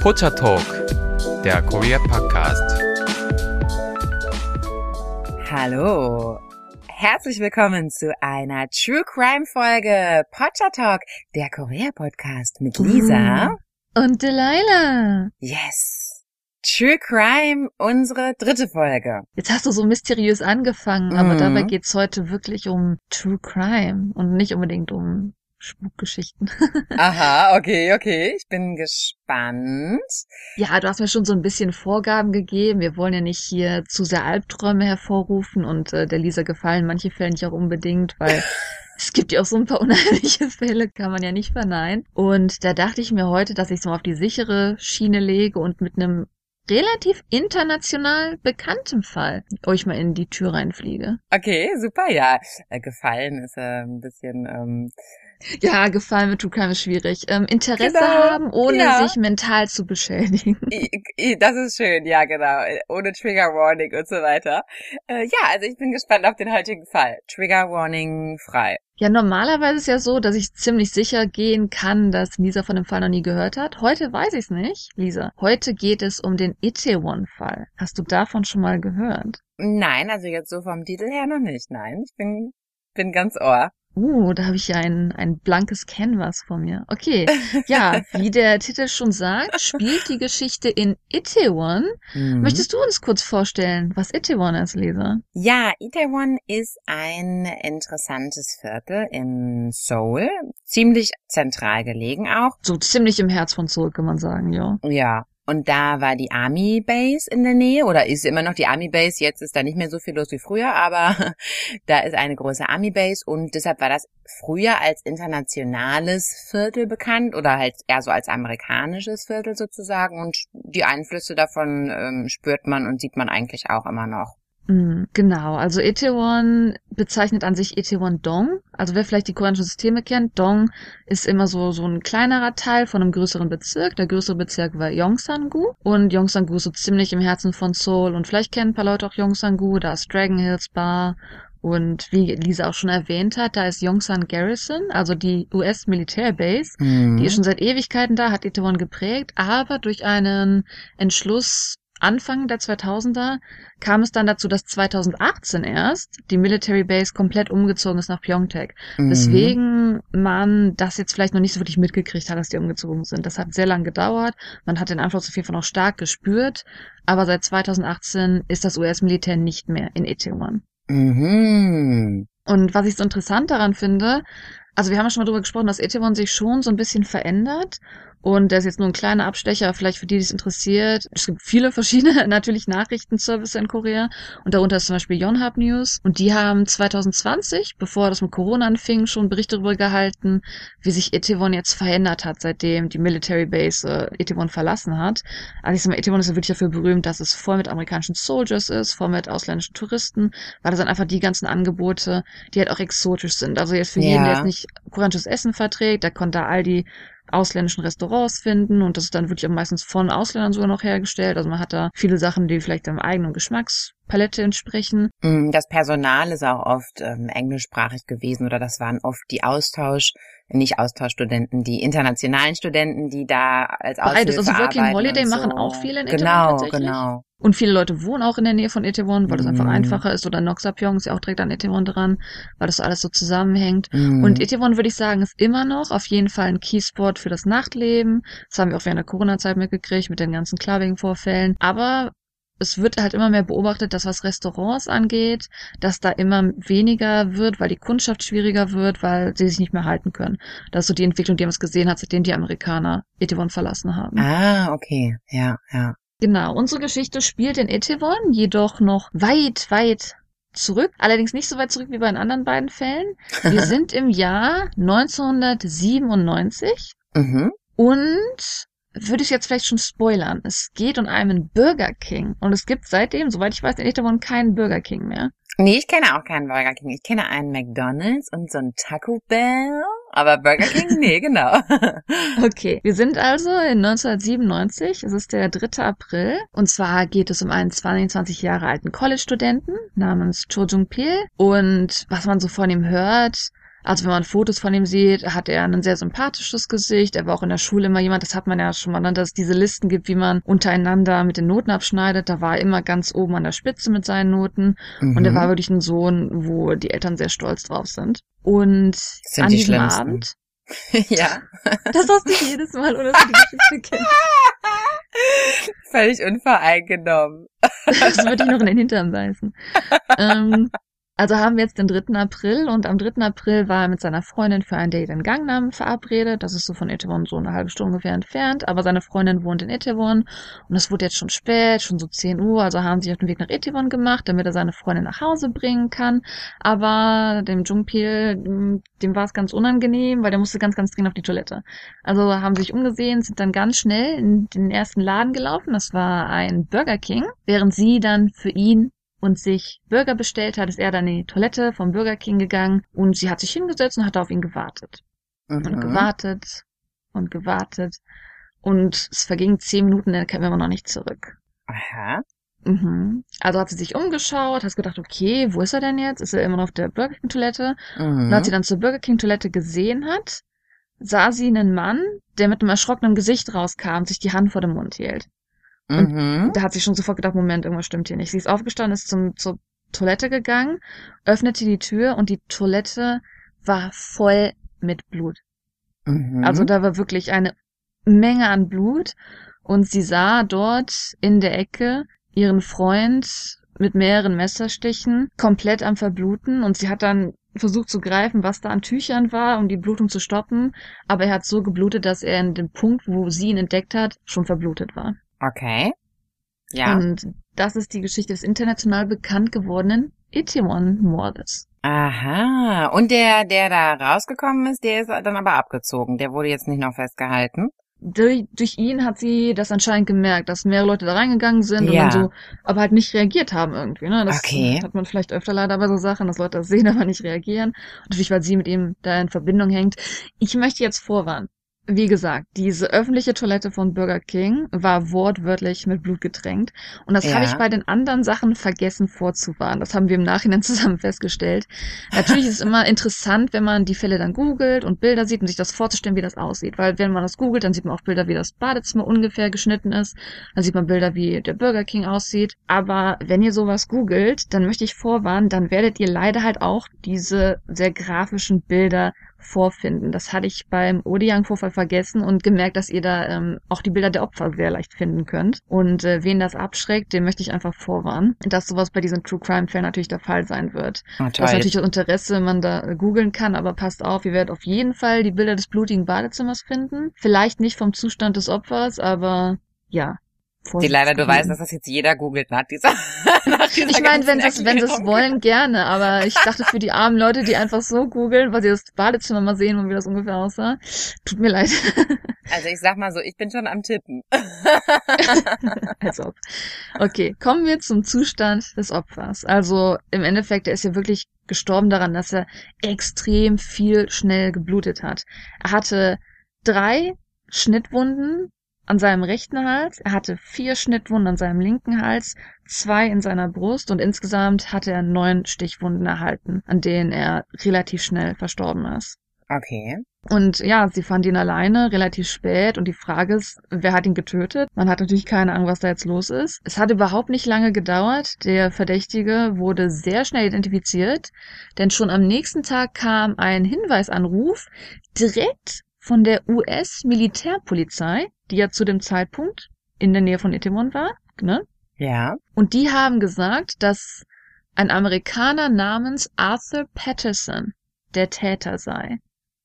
Pocha Talk, der Korea Podcast. Hallo. Herzlich willkommen zu einer True Crime Folge Pocha Talk, der Korea Podcast mit Lisa und Delilah. Yes. True Crime, unsere dritte Folge. Jetzt hast du so mysteriös angefangen, aber dabei geht's heute wirklich um True Crime und nicht unbedingt um Spukgeschichten. Aha, okay, okay. Ich bin gespannt. Ja, du hast mir schon so ein bisschen Vorgaben gegeben. Wir wollen ja nicht hier zu sehr Albträume hervorrufen und äh, der Lisa gefallen manche Fälle nicht auch unbedingt, weil es gibt ja auch so ein paar unheimliche Fälle, kann man ja nicht verneinen. Und da dachte ich mir heute, dass ich es mal auf die sichere Schiene lege und mit einem relativ international bekanntem Fall euch mal in die Tür reinfliege. Okay, super, ja. Äh, gefallen ist äh, ein bisschen ähm, ja, gefallen mit True Crime ist schwierig. Ähm, Interesse Genau, haben, ohne ja. sich mental zu beschädigen. I- I- Das ist schön, ja genau. Ohne Trigger Warning und so weiter. Äh, ja, also ich bin gespannt auf den heutigen Fall. Trigger Warning frei. Ja, normalerweise ist ja so, dass ich ziemlich sicher gehen kann, dass Lisa von dem Fall noch nie gehört hat. Heute weiß ich es nicht, Lisa. Heute geht es um den Itaewon-Fall. Hast du davon schon mal gehört? Nein, also jetzt so vom Titel her noch nicht. Nein, ich bin, bin ganz ohr. Uh, da habe ich ja ein, ein blankes Canvas vor mir. Okay, ja, wie der Titel schon sagt, spielt die Geschichte in Itaewon. Mhm. Möchtest du uns kurz vorstellen, was Itaewon ist, Leser? Ja, Itaewon ist ein interessantes Viertel in Seoul. Ziemlich zentral gelegen auch. So ziemlich im Herz von Seoul, kann man sagen, ja. Ja. Und da war die Army Base in der Nähe oder ist immer noch die Army Base. Jetzt ist da nicht mehr so viel los wie früher, aber da ist eine große Army Base und deshalb war das früher als internationales Viertel bekannt oder halt eher so als amerikanisches Viertel sozusagen und die Einflüsse davon ähm, spürt man und sieht man eigentlich auch immer noch. Mm, Genau, also Itaewon bezeichnet an sich Itaewon Dong. Also wer vielleicht die koreanischen Systeme kennt, Dong ist immer so so ein kleinerer Teil von einem größeren Bezirk. Der größere Bezirk war Yongsan-gu und Yongsan-gu ist so ziemlich im Herzen von Seoul und vielleicht kennen ein paar Leute auch Yongsan-gu, da ist Dragon Hills Bar und wie Lisa auch schon erwähnt hat, da ist Yongsan Garrison, also die US Militärbase. Die ist schon seit Ewigkeiten da, hat Itaewon geprägt, aber durch einen Entschluss Anfang der 2000er kam es dann dazu, dass 2018 erst die Military Base komplett umgezogen ist nach Pyeongtaek. Mhm. Weswegen man das jetzt vielleicht noch nicht so wirklich mitgekriegt hat, dass die umgezogen sind. Das hat sehr lang gedauert. Man hat den Einfluss auf jeden Fall noch stark gespürt. Aber seit 2018 ist das US-Militär nicht mehr in Itaewon. Mhm. Und was ich so interessant daran finde, also wir haben ja schon mal darüber gesprochen, dass Itaewon sich schon so ein bisschen verändert. Und das ist jetzt nur ein kleiner Abstecher, vielleicht für die, die es interessiert. Es gibt viele verschiedene, natürlich Nachrichtenservice in Korea. Und darunter ist zum Beispiel Yonhap News. Und die haben 2020, bevor das mit Corona anfing, schon Berichte darüber gehalten, wie sich Itaewon jetzt verändert hat, seitdem die Military Base äh, Itaewon verlassen hat. Also ich sag mal, Itaewon ist ja wirklich dafür berühmt, dass es voll mit amerikanischen Soldiers ist, voll mit ausländischen Touristen, weil das sind einfach die ganzen Angebote, die halt auch exotisch sind. Also jetzt für jeden, Ja. der jetzt nicht koreanisches Essen verträgt, der konnte da all die ausländischen Restaurants finden und das ist dann wirklich meistens von Ausländern sogar noch hergestellt. Also man hat da viele Sachen, die vielleicht dem eigenen Geschmackspalette entsprechen. Mm, Das Personal ist auch oft ähm, englischsprachig gewesen oder das waren oft die Austausch, nicht Austauschstudenten, die internationalen Studenten, die da als Beides, Aushilfe also Working Holiday und machen so. auch viele in Itaewon Genau, tatsächlich. genau. Und viele Leute wohnen auch in der Nähe von Itaewon, weil das einfach Mhm. einfacher ist. Oder Noxapyeong ist ja auch direkt an Itaewon dran, weil das so alles so zusammenhängt. Mm. Und Itaewon, würde ich sagen, ist immer noch auf jeden Fall ein Keyspot für das Nachtleben. Das haben wir auch während der Corona-Zeit mitgekriegt mit den ganzen Clubbing-Vorfällen. Aber es wird halt immer mehr beobachtet, dass was Restaurants angeht, dass da immer weniger wird, weil die Kundschaft schwieriger wird, weil sie sich nicht mehr halten können. Das ist so die Entwicklung, die man es gesehen hat, seitdem die Amerikaner Itaewon verlassen haben. Ah, okay. Ja, ja. Genau, unsere Geschichte spielt in Itaewon, jedoch noch weit, weit zurück. Allerdings nicht so weit zurück wie bei den anderen beiden Fällen. Wir sind im Jahr 1997 Mhm. und würde ich jetzt vielleicht schon spoilern. Es geht um einen Burger King und es gibt seitdem, soweit ich weiß, in Itaewon keinen Burger King mehr. Nee, ich kenne auch keinen Burger King. Ich kenne einen McDonald's und so einen Taco Bell. Aber Burger King, nee, genau. Okay, wir sind also in 1997, es ist der 3. April und zwar geht es um einen 22 Jahre alten College-Studenten namens Cho Jung Pil und was man so von ihm hört, Also wenn man Fotos von ihm sieht, hat er ein sehr sympathisches Gesicht. Er war auch in der Schule immer jemand, das hat man ja schon mal, ne, dass es diese Listen gibt, wie man untereinander mit den Noten abschneidet. Da war er immer ganz oben an der Spitze mit seinen Noten. Mhm. Und er war wirklich ein Sohn, wo die Eltern sehr stolz drauf sind. Und sind an die diesem. Abend, ja. das hast du jedes Mal, oder dass du die Geschichte kennst. Völlig unvoreingenommen. Das würde ich noch in den Hintern beißen. ähm, also haben wir jetzt den 3. April und am 3. April war er mit seiner Freundin für ein Date in Gangnam verabredet. Das ist so von Itaewon so eine halbe Stunde ungefähr entfernt. Aber seine Freundin wohnt in Itaewon und es wurde jetzt schon spät, schon so 10 Uhr. Also haben sie auf den Weg nach Itaewon gemacht, damit er seine Freundin nach Hause bringen kann. Aber dem Jungpil, dem war es ganz unangenehm, weil der musste ganz, ganz dringend auf die Toilette. Also haben sich umgesehen, sind dann ganz schnell in den ersten Laden gelaufen. Das war ein Burger King, während sie dann für ihn und sich Burger bestellt hat, ist er dann in die Toilette vom Burger King gegangen und sie hat sich hingesetzt und hat auf ihn gewartet. Und Mhm. gewartet und gewartet. Und es vergingen zehn Minuten, er kam immer noch nicht zurück. Aha. Mhm. Also hat sie sich umgeschaut, hat gedacht, okay, wo ist er denn jetzt? Ist er immer noch auf der Burger King Toilette? Mhm. Und als sie dann zur Burger King Toilette gesehen hat, sah sie einen Mann, der mit einem erschrockenen Gesicht rauskam, sich die Hand vor dem Mund hielt. Mhm. Da hat sie schon sofort gedacht, Moment, irgendwas stimmt hier nicht. Sie ist aufgestanden, ist zum, zur Toilette gegangen, öffnete die Tür und die Toilette war voll mit Blut. Mhm. Also da war wirklich eine Menge an Blut und sie sah dort in der Ecke ihren Freund mit mehreren Messerstichen komplett am Verbluten und sie hat dann versucht zu greifen, was da an Tüchern war, um die Blutung zu stoppen, aber er hat so geblutet, dass er in dem Punkt, wo sie ihn entdeckt hat, schon verblutet war. Okay. Ja. Und das ist die Geschichte des international bekannt gewordenen Itaewon-Mordes. Aha. Und der, der da rausgekommen ist, der ist dann aber abgezogen. Der wurde jetzt nicht noch festgehalten. Durch, durch ihn hat sie das anscheinend gemerkt, dass mehrere Leute da reingegangen sind Ja. und so, aber halt nicht reagiert haben irgendwie. Ne? Das Okay. hat man vielleicht öfter leider bei so Sachen, dass Leute das sehen, aber nicht reagieren. Und natürlich, weil sie mit ihm da in Verbindung hängt. Ich möchte jetzt vorwarnen. Wie gesagt, diese öffentliche Toilette von Burger King war wortwörtlich mit Blut getränkt. Und das Ja. habe ich bei den anderen Sachen vergessen vorzuwarnen. Das haben wir im Nachhinein zusammen festgestellt. Natürlich ist es immer interessant, wenn man die Fälle dann googelt und Bilder sieht und sich das vorzustellen, wie das aussieht. Weil wenn man das googelt, dann sieht man auch Bilder, wie das Badezimmer ungefähr geschnitten ist. Dann sieht man Bilder, wie der Burger King aussieht. Aber wenn ihr sowas googelt, dann möchte ich vorwarnen, dann werdet ihr leider halt auch diese sehr grafischen Bilder vorfinden. Das hatte ich beim Odiang-Vorfall vergessen und gemerkt, dass ihr da ähm, auch die Bilder der Opfer sehr leicht finden könnt. Und äh, wen das abschreckt, dem möchte ich einfach vorwarnen, dass sowas bei diesen True Crime-Fällen natürlich der Fall sein wird. Oh, Das ist natürlich das Interesse, man da äh, googeln kann, aber passt auf, ihr werdet auf jeden Fall die Bilder des blutigen Badezimmers finden. Vielleicht nicht vom Zustand des Opfers, aber ja. Die leider, du Vorsicht weißt, geblieben. dass das jetzt jeder googelt nach dieser, nach dieser Ich meine, wenn sie es wenn Erklärung. wollen, gerne, aber ich dachte für die armen Leute, die einfach so googeln, weil sie das Badezimmer mal sehen und wie das ungefähr aussah, tut mir leid. Also ich sag mal so, ich bin schon am Tippen. Als ob. Okay, kommen wir zum Zustand des Opfers. Also im Endeffekt, er ist ja wirklich gestorben daran, dass er extrem viel schnell geblutet hat. Er hatte drei Schnittwunden an seinem rechten Hals, er hatte vier Schnittwunden an seinem linken Hals, zwei in seiner Brust und insgesamt hatte er neun Stichwunden erhalten, an denen er relativ schnell verstorben ist. Okay. Und ja, sie fand ihn alleine, relativ spät. Und die Frage ist, wer hat ihn getötet? Man hat natürlich keine Ahnung, was da jetzt los ist. Es hat überhaupt nicht lange gedauert. Der Verdächtige wurde sehr schnell identifiziert, denn schon am nächsten Tag kam ein Hinweisanruf direkt von der US-Militärpolizei, die ja zu dem Zeitpunkt in der Nähe von Itaewon war, ne? Ja. Und die haben gesagt, dass ein Amerikaner namens Arthur Patterson der Täter sei.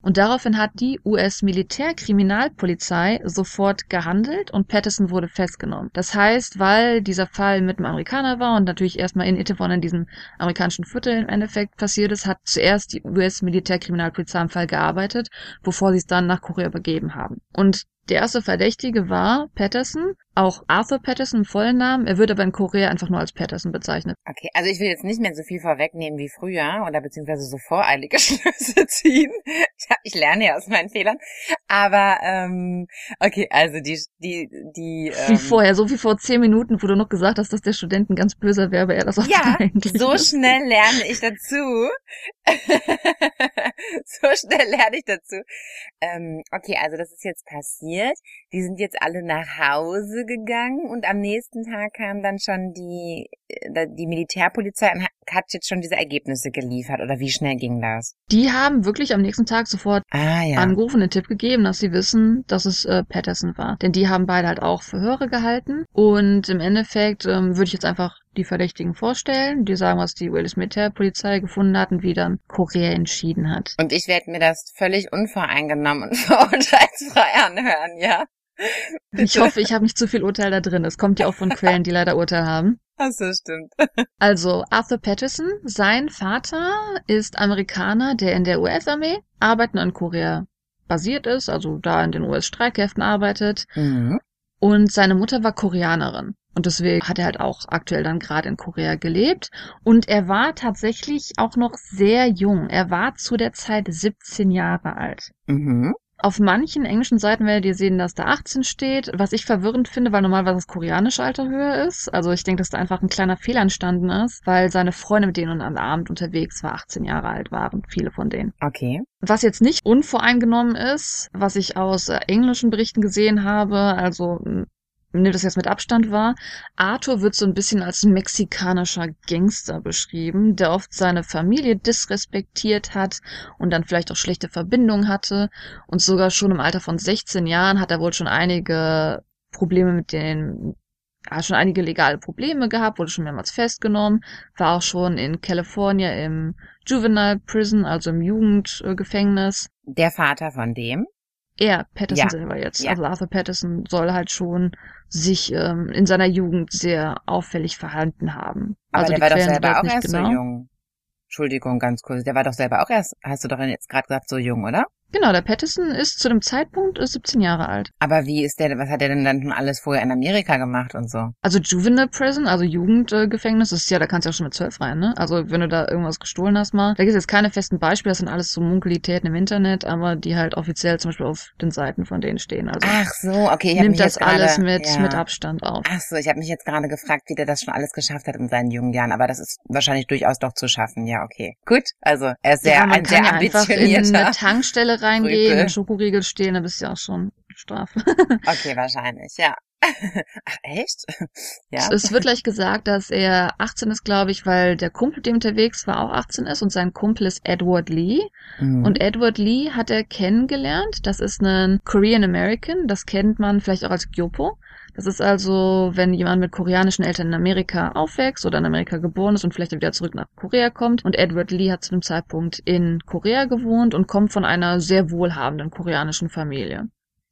Und daraufhin hat die US-Militärkriminalpolizei sofort gehandelt und Patterson wurde festgenommen. Das heißt, weil dieser Fall mit einem Amerikaner war und natürlich erstmal in Itaewon in diesem amerikanischen Viertel im Endeffekt passiert ist, hat zuerst die US-Militärkriminalpolizei am Fall gearbeitet, bevor sie es dann nach Korea übergeben haben. Und der erste Verdächtige war Patterson auch Arthur Patterson im vollen Namen. Er wird aber in Korea einfach nur als Patterson bezeichnet. Okay, also ich will jetzt nicht mehr so viel vorwegnehmen wie früher oder beziehungsweise so voreilige Schlüsse ziehen. Ich, ich lerne ja aus meinen Fehlern. Aber ähm, okay, also die die die Wie ähm, vorher, so wie vor zehn Minuten, wo du noch gesagt hast, dass der Student ein ganz böser wäre, aber er das auch Ja, eigentlich so ist. schnell lerne ich dazu. so schnell lerne ich dazu. Ähm, okay, also das ist jetzt passiert. Die sind jetzt alle nach Hause gegangen und am nächsten Tag kam dann schon die, äh, die Militärpolizei und hat- jetzt schon diese Ergebnisse geliefert. Oder wie schnell ging das? Die haben wirklich am nächsten Tag sofort Ah ja. angerufen, den Tipp gegeben, dass sie wissen, dass es äh, Patterson war. Denn die haben beide halt auch Verhöre gehalten. Und im Endeffekt ähm, würde ich jetzt einfach die Verdächtigen vorstellen, die sagen, was die Wales Militärpolizei gefunden hat und wie dann Korea entschieden hat. Und ich werde mir das völlig unvoreingenommen und verurteilsfrei anhören, ja? Ich hoffe, ich habe nicht zu viel Urteil da drin. Es kommt ja auch von Quellen, die leider Urteil haben. Ach so, stimmt. Also Arthur Patterson, sein Vater ist Amerikaner, der in der US-Armee arbeiten in Korea basiert ist, also da in den US-Streitkräften arbeitet. Mhm. Und seine Mutter war Koreanerin. Und deswegen hat er halt auch aktuell dann gerade in Korea gelebt. Und er war tatsächlich auch noch sehr jung. Er war zu der Zeit 17 Jahre alt. Mhm. Auf manchen englischen Seiten werdet ihr sehen, dass da 18 steht, was ich verwirrend finde, weil normalerweise das koreanische Alter höher ist. Also ich denke, dass da einfach ein kleiner Fehler entstanden ist, weil seine Freunde, mit denen er am Abend unterwegs war, 18 Jahre alt waren, viele von denen. Okay. Was jetzt nicht unvoreingenommen ist, was ich aus äh, englischen Berichten gesehen habe, also nimm das jetzt mit Abstand wahr, Arthur wird so ein bisschen als mexikanischer Gangster beschrieben, der oft seine Familie disrespektiert hat und dann vielleicht auch schlechte Verbindungen hatte und sogar schon im Alter von 16 Jahren hat er wohl schon einige Probleme mit den hat schon einige legale Probleme gehabt, wurde schon mehrmals festgenommen, war auch schon in California im Juvenile Prison, also im Jugendgefängnis. Der Vater von dem? Er, Patterson Ja. selber jetzt, Ja. also Arthur Patterson soll halt schon sich ähm, in seiner Jugend sehr auffällig verhalten haben. Aber also der war doch Quellen selber sind auch erst genau. so jung. Entschuldigung, ganz kurz. Der war doch selber auch erst, hast du doch jetzt gerade gesagt, so jung, oder? Genau, der Patterson ist zu dem Zeitpunkt äh, 17 Jahre alt. Aber wie ist der, was hat der denn dann schon alles vorher in Amerika gemacht und so? Also Juvenile Prison, also Jugendgefängnis, das ist ja, da kannst du ja schon mit zwölf rein, ne? Also wenn du da irgendwas gestohlen hast mal. Da gibt es jetzt keine festen Beispiele, das sind alles so Munkelitäten im Internet, aber die halt offiziell zum Beispiel auf den Seiten von denen stehen. Also Ach so, okay, ich nimmt mich das jetzt gerade, alles mit, ja. mit Abstand auf. Ach so, ich habe mich jetzt gerade gefragt, wie der das schon alles geschafft hat in seinen jungen Jahren, aber das ist wahrscheinlich durchaus doch zu schaffen. Ja, okay. Gut, also er ist sehr, ja, man ein kann sehr ja einfach in eine Tankstelle reingehen, Rüpel. Schokoriegel stehlen, dann bist du ja auch schon Strafe. Okay, wahrscheinlich, ja. Ach, echt? Ja. Es wird gleich gesagt, dass er 18 ist, glaube ich, weil der Kumpel, dem unterwegs war, auch 18 ist und sein Kumpel ist Edward Lee. Mhm. Und Edward Lee hat er kennengelernt. Das ist ein Korean American. Das kennt man vielleicht auch als Gyopo. Das ist also, wenn jemand mit koreanischen Eltern in Amerika aufwächst oder in Amerika geboren ist und vielleicht wieder zurück nach Korea kommt. Und Edward Lee hat zu dem Zeitpunkt in Korea gewohnt und kommt von einer sehr wohlhabenden koreanischen Familie.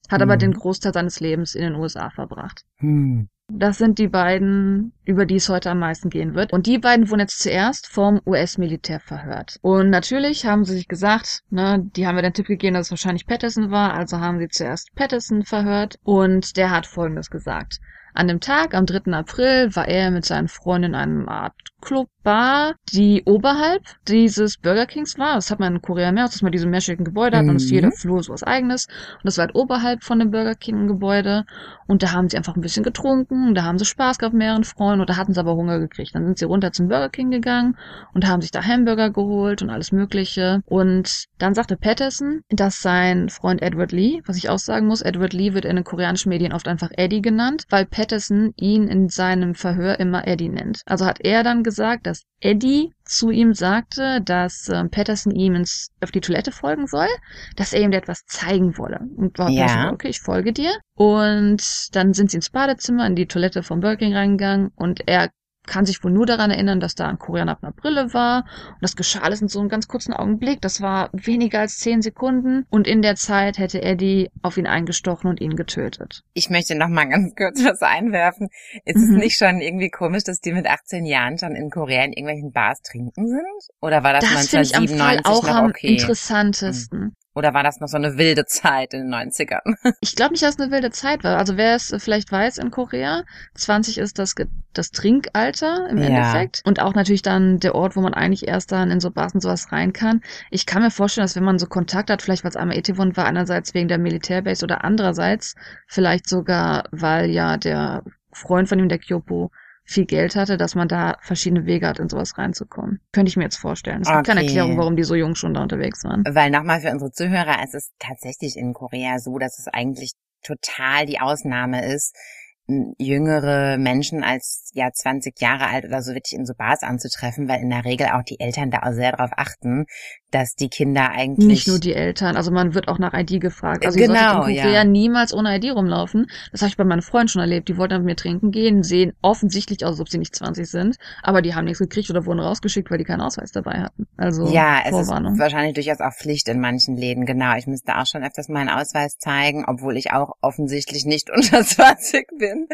Hat aber Mhm. den Großteil seines Lebens in den USA verbracht. hm. Das sind die beiden, über die es heute am meisten gehen wird. Und die beiden wurden jetzt zuerst vom US-Militär verhört. Und natürlich haben sie sich gesagt, ne, die haben mir den Tipp gegeben, dass es wahrscheinlich Patterson war, also haben sie zuerst Patterson verhört. Und der hat Folgendes gesagt. An dem Tag, am 3. April, war er mit seinen Freunden in einem Art Club Bar, die oberhalb dieses Burger Kings war. Das hat man in Korea mehr, dass man diese meschigen Gebäude hat, dann ist Mhm. jeder Flur so was eigenes. Und das war halt oberhalb von dem Burger King Gebäude. Und da haben sie einfach ein bisschen getrunken, da haben sie Spaß gehabt mit mehreren Freunden und da hatten sie aber Hunger gekriegt. Dann sind sie runter zum Burger King gegangen und haben sich da Hamburger geholt und alles Mögliche. Und dann sagte Patterson, dass sein Freund Edward Lee, was ich auch sagen muss, Edward Lee wird in den koreanischen Medien oft einfach Eddie genannt, weil Patterson ihn in seinem Verhör immer Eddie nennt. Also hat er dann gesagt, dass Eddie zu ihm sagte, dass ähm, Patterson ihm ins, auf die Toilette folgen soll, dass er ihm etwas zeigen wolle. Und war Ja. Patterson, okay, ich folge dir. Und dann sind sie ins Badezimmer, in die Toilette vom Burger King reingegangen und er kann sich wohl nur daran erinnern, dass da ein Koreaner mit einer Brille war. Und das geschah alles in so einem ganz kurzen Augenblick. Das war weniger als zehn Sekunden. Und in der Zeit hätte Eddie auf ihn eingestochen und ihn getötet. Ich möchte noch mal ganz kurz was einwerfen. Ist Mhm. es nicht schon irgendwie komisch, dass die mit 18 Jahren schon in Korea in irgendwelchen Bars trinken sind? Oder war das, Das finde ich am Fall 1997 auch noch am okay? interessantesten. Oder war das noch so eine wilde Zeit in den 90ern? Ich glaube nicht, dass es eine wilde Zeit war. Also wer es vielleicht weiß in Korea, 20 ist das, das Trinkalter im Ja. Endeffekt. Und auch natürlich dann der Ort, wo man eigentlich erst dann in so Bars und sowas rein kann. Ich kann mir vorstellen, dass wenn man so Kontakt hat, vielleicht weil es einmal Etewon war, einerseits wegen der Militärbase oder andererseits vielleicht sogar, weil ja der Freund von ihm, der Kyopo, viel Geld hatte, dass man da verschiedene Wege hat, in sowas reinzukommen. Könnte ich mir jetzt vorstellen. Es gibt keine Okay. Erklärung, warum die so jung schon da unterwegs waren. Weil nochmal für unsere Zuhörer, es ist tatsächlich in Korea so, dass es eigentlich total die Ausnahme ist, jüngere Menschen als ja 20 Jahre alt oder so wirklich in so Bars anzutreffen, weil in der Regel auch die Eltern da auch sehr darauf achten, dass die Kinder eigentlich Nicht nur die Eltern, also man wird auch nach ID gefragt. Also Genau, solltet in ja. Niemals ohne ID rumlaufen. Das habe ich bei meinen Freunden schon erlebt. Die wollten mit mir trinken gehen, sehen offensichtlich aus, als ob sie nicht 20 sind, aber die haben nichts gekriegt oder wurden rausgeschickt, weil die keinen Ausweis dabei hatten. Also Ja, es Vorwarnung. ist wahrscheinlich durchaus auch Pflicht in manchen Läden, genau. Ich müsste auch schon öfters meinen Ausweis zeigen, obwohl ich auch offensichtlich nicht unter 20 bin.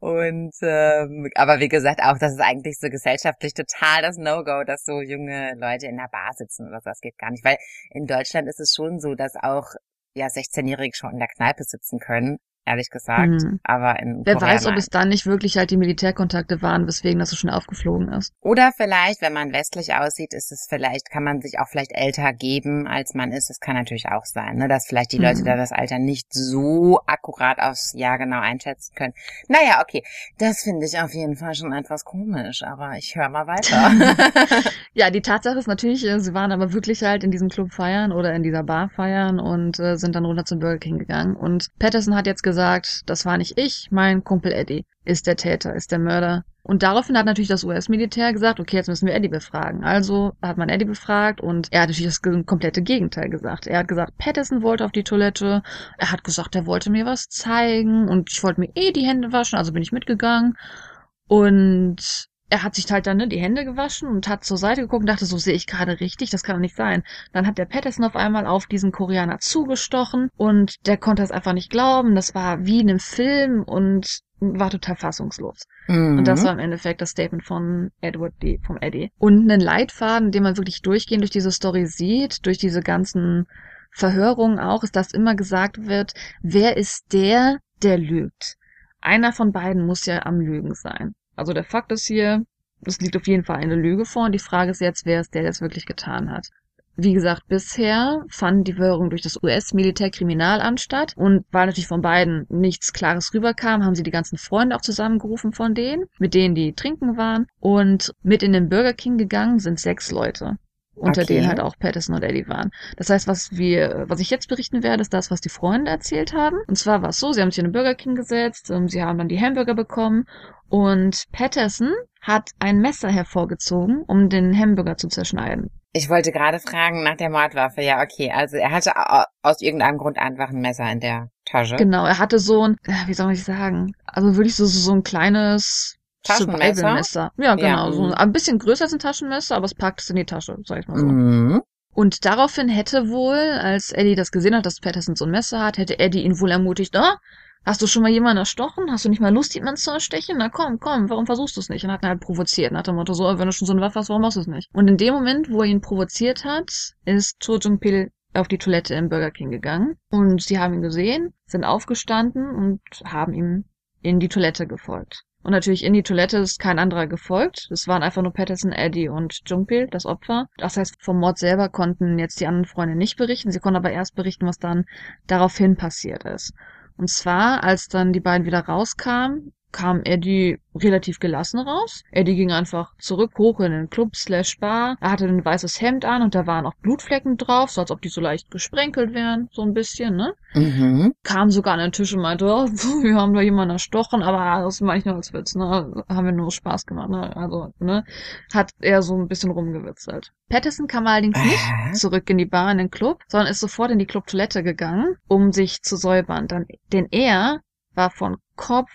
Und ähm, aber wie gesagt, auch das ist eigentlich so gesellschaftlich total das No-Go, dass so junge Leute in der Bar sitzen oder so. Das geht gar nicht. Weil in Deutschland ist es schon so, dass auch ja 16-Jährige schon in der Kneipe sitzen können, ehrlich gesagt. Mhm. Aber in Wer Korea weiß, ob nein. es dann nicht wirklich halt die Militärkontakte waren, weswegen das so schnell aufgeflogen ist. Oder vielleicht, wenn man westlich aussieht, ist es vielleicht, kann man sich auch vielleicht älter geben, als man ist. Das kann natürlich auch sein, ne? dass vielleicht die Leute Mhm. da das Alter nicht so akkurat aufs Jahr genau einschätzen können. Naja, okay. Das finde ich auf jeden Fall schon etwas komisch, aber ich höre mal weiter. Ja, die Tatsache ist natürlich, äh, sie waren aber wirklich halt in diesem Club feiern oder in dieser Bar feiern und äh, sind dann runter zum Burger King gegangen. Und Patterson hat jetzt gesagt, das war nicht ich, mein Kumpel Eddie ist der Täter, ist der Mörder. Und daraufhin hat natürlich das US-Militär gesagt, okay, jetzt müssen wir Eddie befragen. Also hat man Eddie befragt und er hat natürlich das komplette Gegenteil gesagt. Er hat gesagt, Patterson wollte auf die Toilette. Er hat gesagt, er wollte mir was zeigen und ich wollte mir eh die Hände waschen, also bin ich mitgegangen. Und er hat sich halt dann ne, die Hände gewaschen und hat zur Seite geguckt und dachte, so sehe ich gerade richtig, das kann doch nicht sein. Dann hat der Patterson auf einmal auf diesen Koreaner zugestochen und der konnte es einfach nicht glauben. Das war wie in einem Film und war total fassungslos. Und das Mhm. war im Endeffekt das Statement von Edward D., vom Eddie. Und einen Leitfaden, den man wirklich durchgehend durch diese Story sieht, durch diese ganzen Verhörungen auch, ist, dass immer gesagt wird, wer ist der, der lügt? Einer von beiden muss ja am Lügen sein. Also der Fakt ist hier, es liegt auf jeden Fall eine Lüge vor und die Frage ist jetzt, wer ist der, der es wirklich getan hat. Wie gesagt, bisher fand die Verhörung durch das US-Militärkriminalamt statt und weil natürlich von beiden nichts Klares rüberkam, haben sie die ganzen Freunde auch zusammengerufen von denen, mit denen die trinken waren und mit in den Burger King gegangen sind sechs Leute. Unter Okay. denen halt auch Patterson und Eddie waren. Das heißt, was wir, was ich jetzt berichten werde, ist das, was die Freunde erzählt haben. Und zwar war es so, sie haben sich in den Burger King gesetzt, ähm, sie haben dann die Hamburger bekommen und Patterson hat ein Messer hervorgezogen, um den Hamburger zu zerschneiden. Ich wollte gerade fragen nach der Mordwaffe. Ja, okay. Also er hatte au- aus irgendeinem Grund einfach ein Messer in der Tasche. Genau, er hatte so ein, äh, wie soll ich sagen, also wirklich so so ein kleines Taschenmesser? Ja, genau, Ja, so mhm. ein bisschen größer als ein Taschenmesser, aber es packt es in die Tasche, sag ich mal so. Mhm. Und daraufhin hätte wohl, als Eddie das gesehen hat, dass Patterson so ein Messer hat, hätte Eddie ihn wohl ermutigt, ah, hast du schon mal jemanden erstochen? Hast du nicht mal Lust, jemanden zu erstechen? Na komm, komm, warum versuchst du es nicht? Und hat ihn halt provoziert, nach dem Motto so, wenn du schon so eine Waffe hast, warum machst du es nicht? Und in dem Moment, wo er ihn provoziert hat, ist Cho Jung-pil auf die Toilette im Burger King gegangen. Und sie haben ihn gesehen, sind aufgestanden und haben ihm in die Toilette gefolgt. Und natürlich in die Toilette ist kein anderer gefolgt. Es waren einfach nur Patterson, Eddie und Jungpil, das Opfer. Das heißt, vom Mord selber konnten jetzt die anderen Freunde nicht berichten. Sie konnten aber erst berichten, was dann daraufhin passiert ist. Und zwar, als dann die beiden wieder rauskamen, kam Eddie relativ gelassen raus. Eddie ging einfach zurück hoch in den Club slash Bar. Er hatte ein weißes Hemd an und da waren auch Blutflecken drauf, so als ob die so leicht gesprenkelt wären, so ein bisschen, ne? Mhm. kam sogar an den Tisch und meinte, oh, wir haben da jemanden erstochen, aber das meine ich nur als Witz, ne? Haben wir nur Spaß gemacht, ne? Also, ne? Hat er so ein bisschen rumgewitzelt. Patterson kam allerdings nicht zurück in die Bar, in den Club, sondern ist sofort in die Clubtoilette gegangen, um sich zu säubern. Dann, denn er war von Kopf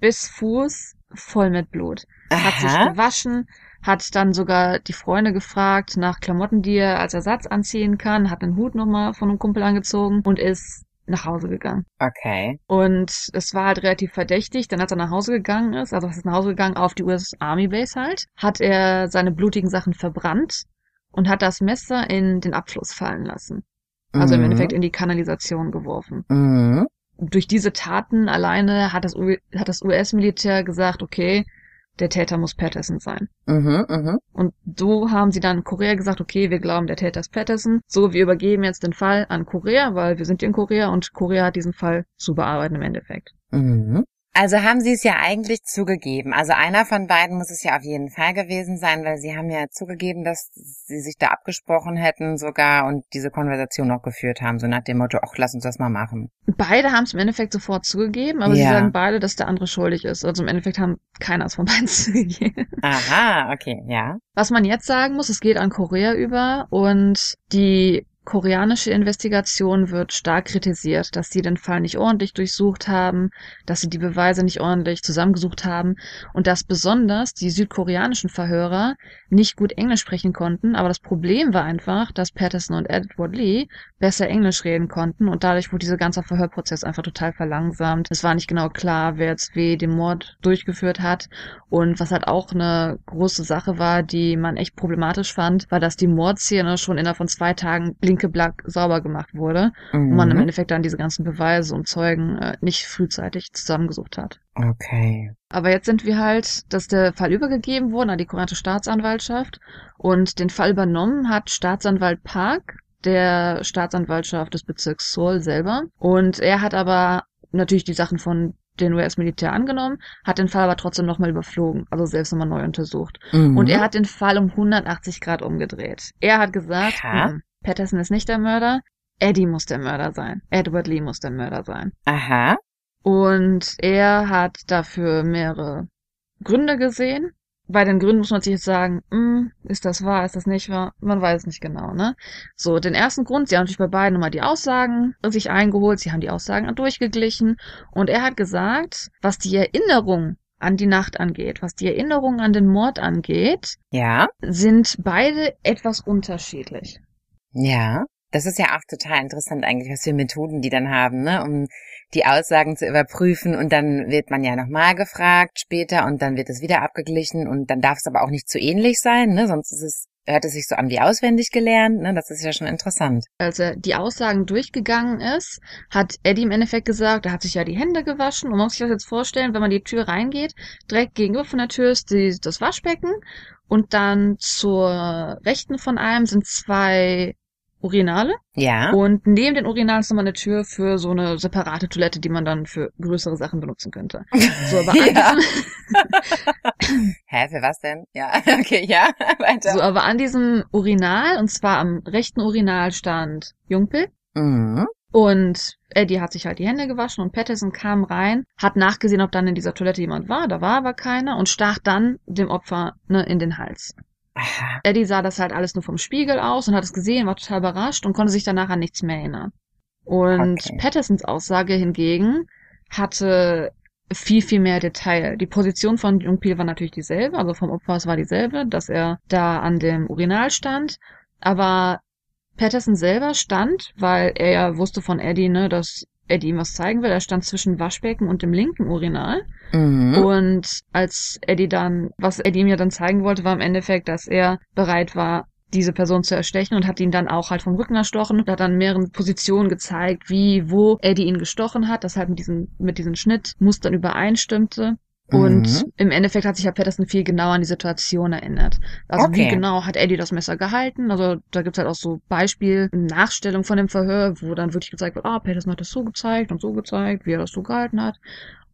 bis Fuß voll mit Blut hat sich Aha. gewaschen, hat dann sogar die Freunde gefragt nach Klamotten, die er als Ersatz anziehen kann, hat einen Hut nochmal von einem Kumpel angezogen und ist nach Hause gegangen. Okay. Und es war halt relativ verdächtig, denn als er nach Hause gegangen ist, also er ist nach Hause gegangen auf die US Army Base halt, hat er seine blutigen Sachen verbrannt und hat das Messer in den Abfluss fallen lassen. Also im Mhm. Endeffekt in die Kanalisation geworfen. Mhm. Durch diese Taten alleine hat das, hat das US-Militär gesagt, okay, der Täter muss Patterson sein. Mhm. Mhm. Und so haben sie dann Korea gesagt, okay, wir glauben, der Täter ist Patterson. So, wir übergeben jetzt den Fall an Korea, weil wir sind in Korea und Korea hat diesen Fall zu bearbeiten im Endeffekt. Mhm. Also haben sie es ja eigentlich zugegeben. Also einer von beiden muss es ja auf jeden Fall gewesen sein, weil sie haben ja zugegeben, dass sie sich da abgesprochen hätten sogar und diese Konversation noch geführt haben, so nach dem Motto, ach, lass uns das mal machen. Beide haben es im Endeffekt sofort zugegeben, aber sie Ja. sagen beide, dass der andere schuldig ist. Also im Endeffekt haben keiner von beiden zugegeben. Aha, okay, ja. Was man jetzt sagen muss, es geht an Korea über und die koreanische Investigation wird stark kritisiert, dass sie den Fall nicht ordentlich durchsucht haben, dass sie die Beweise nicht ordentlich zusammengesucht haben und dass besonders die südkoreanischen Verhörer nicht gut Englisch sprechen konnten. Aber das Problem war einfach, dass Patterson und Edward Lee besser Englisch reden konnten und dadurch wurde dieser ganze Verhörprozess einfach total verlangsamt. Es war nicht genau klar, wer jetzt weh den Mord durchgeführt hat und was halt auch eine große Sache war, die man echt problematisch fand, war, dass die Mordszene schon innerhalb von zwei Tagen blinke-black sauber gemacht wurde Mhm. und man im Endeffekt dann diese ganzen Beweise und Zeugen äh, nicht frühzeitig zusammengesucht hat. Okay. Aber jetzt sind wir halt, dass der Fall übergegeben wurde an die koreanische Staatsanwaltschaft und den Fall übernommen hat Staatsanwalt Park der Staatsanwaltschaft des Bezirks Seoul selber. Und er hat aber natürlich die Sachen von den US-Militär angenommen, hat den Fall aber trotzdem nochmal überflogen, also selbst nochmal neu untersucht. Mhm. Und er hat den Fall um 180 Grad umgedreht. Er hat gesagt, Aha. "Mm, Patterson ist nicht der Mörder, Eddie muss der Mörder sein. Edward Lee muss der Mörder sein. Aha. Und er hat dafür mehrere Gründe gesehen. Bei den Gründen muss man sich jetzt sagen, hm, ist das wahr, ist das nicht wahr? Man weiß es nicht genau, ne? So, den ersten Grund, sie haben natürlich bei beiden nochmal die Aussagen sich eingeholt, sie haben die Aussagen durchgeglichen und er hat gesagt, was die Erinnerung an die Nacht angeht, was die Erinnerung an den Mord angeht, Ja. sind beide etwas unterschiedlich. Ja. Das ist ja auch total interessant eigentlich, was für Methoden die dann haben, ne, um die Aussagen zu überprüfen und dann wird man ja nochmal gefragt später und dann wird es wieder abgeglichen und dann darf es aber auch nicht zu ähnlich sein, ne, sonst ist es, hört es sich so an wie auswendig gelernt, ne, das ist ja schon interessant. als er die Aussagen durchgegangen ist, hat Eddie im Endeffekt gesagt, er hat sich ja die Hände gewaschen. Und man muss sich das jetzt vorstellen, wenn man die Tür reingeht, direkt gegenüber von der Tür ist die, das Waschbecken. Und dann zur rechten von einem sind zwei Urinale Ja. und neben den Urinalen ist nochmal eine Tür für so eine separate Toilette, die man dann für größere Sachen benutzen könnte. So, aber an Ja. diesem, Hä, für was denn? Ja, okay, ja, weiter. so, aber an diesem Urinal, und zwar am rechten Urinal stand Jungpil Mhm. Und Eddie hat sich halt die Hände gewaschen und Patterson kam rein, hat nachgesehen, ob dann in dieser Toilette jemand war, da war aber keiner und stach dann dem Opfer ne, in den Hals. Eddie sah das halt alles nur vom Spiegel aus und hat es gesehen, war total überrascht und konnte sich danach an nichts mehr erinnern. Und Okay. Pattersons Aussage hingegen hatte viel, viel mehr Detail. Die Position von Jungpil war natürlich dieselbe, also vom Opfer war dieselbe, dass er da an dem Urinal stand, aber Patterson selber stand, weil er ja wusste von Eddie, ne, dass Eddie ihm was zeigen will. Er stand zwischen Waschbecken und dem linken Urinal. Mhm. Und als Eddie dann, was Eddie ihm ja dann zeigen wollte, war im Endeffekt, dass er bereit war, diese Person zu erstechen und hat ihn dann auch halt vom Rücken erstochen und hat dann mehreren Positionen gezeigt, wie, wo Eddie ihn gestochen hat, das halt mit diesen, mit diesen Schnittmustern übereinstimmte. Und Mhm. im Endeffekt hat sich ja Patterson viel genauer an die Situation erinnert. Also wie Okay. genau hat Eddie das Messer gehalten? Also da gibt's halt auch so Beispiel, Nachstellung von dem Verhör, wo dann wirklich gezeigt wird, ah, Patterson hat das so gezeigt und so gezeigt, wie er das so gehalten hat.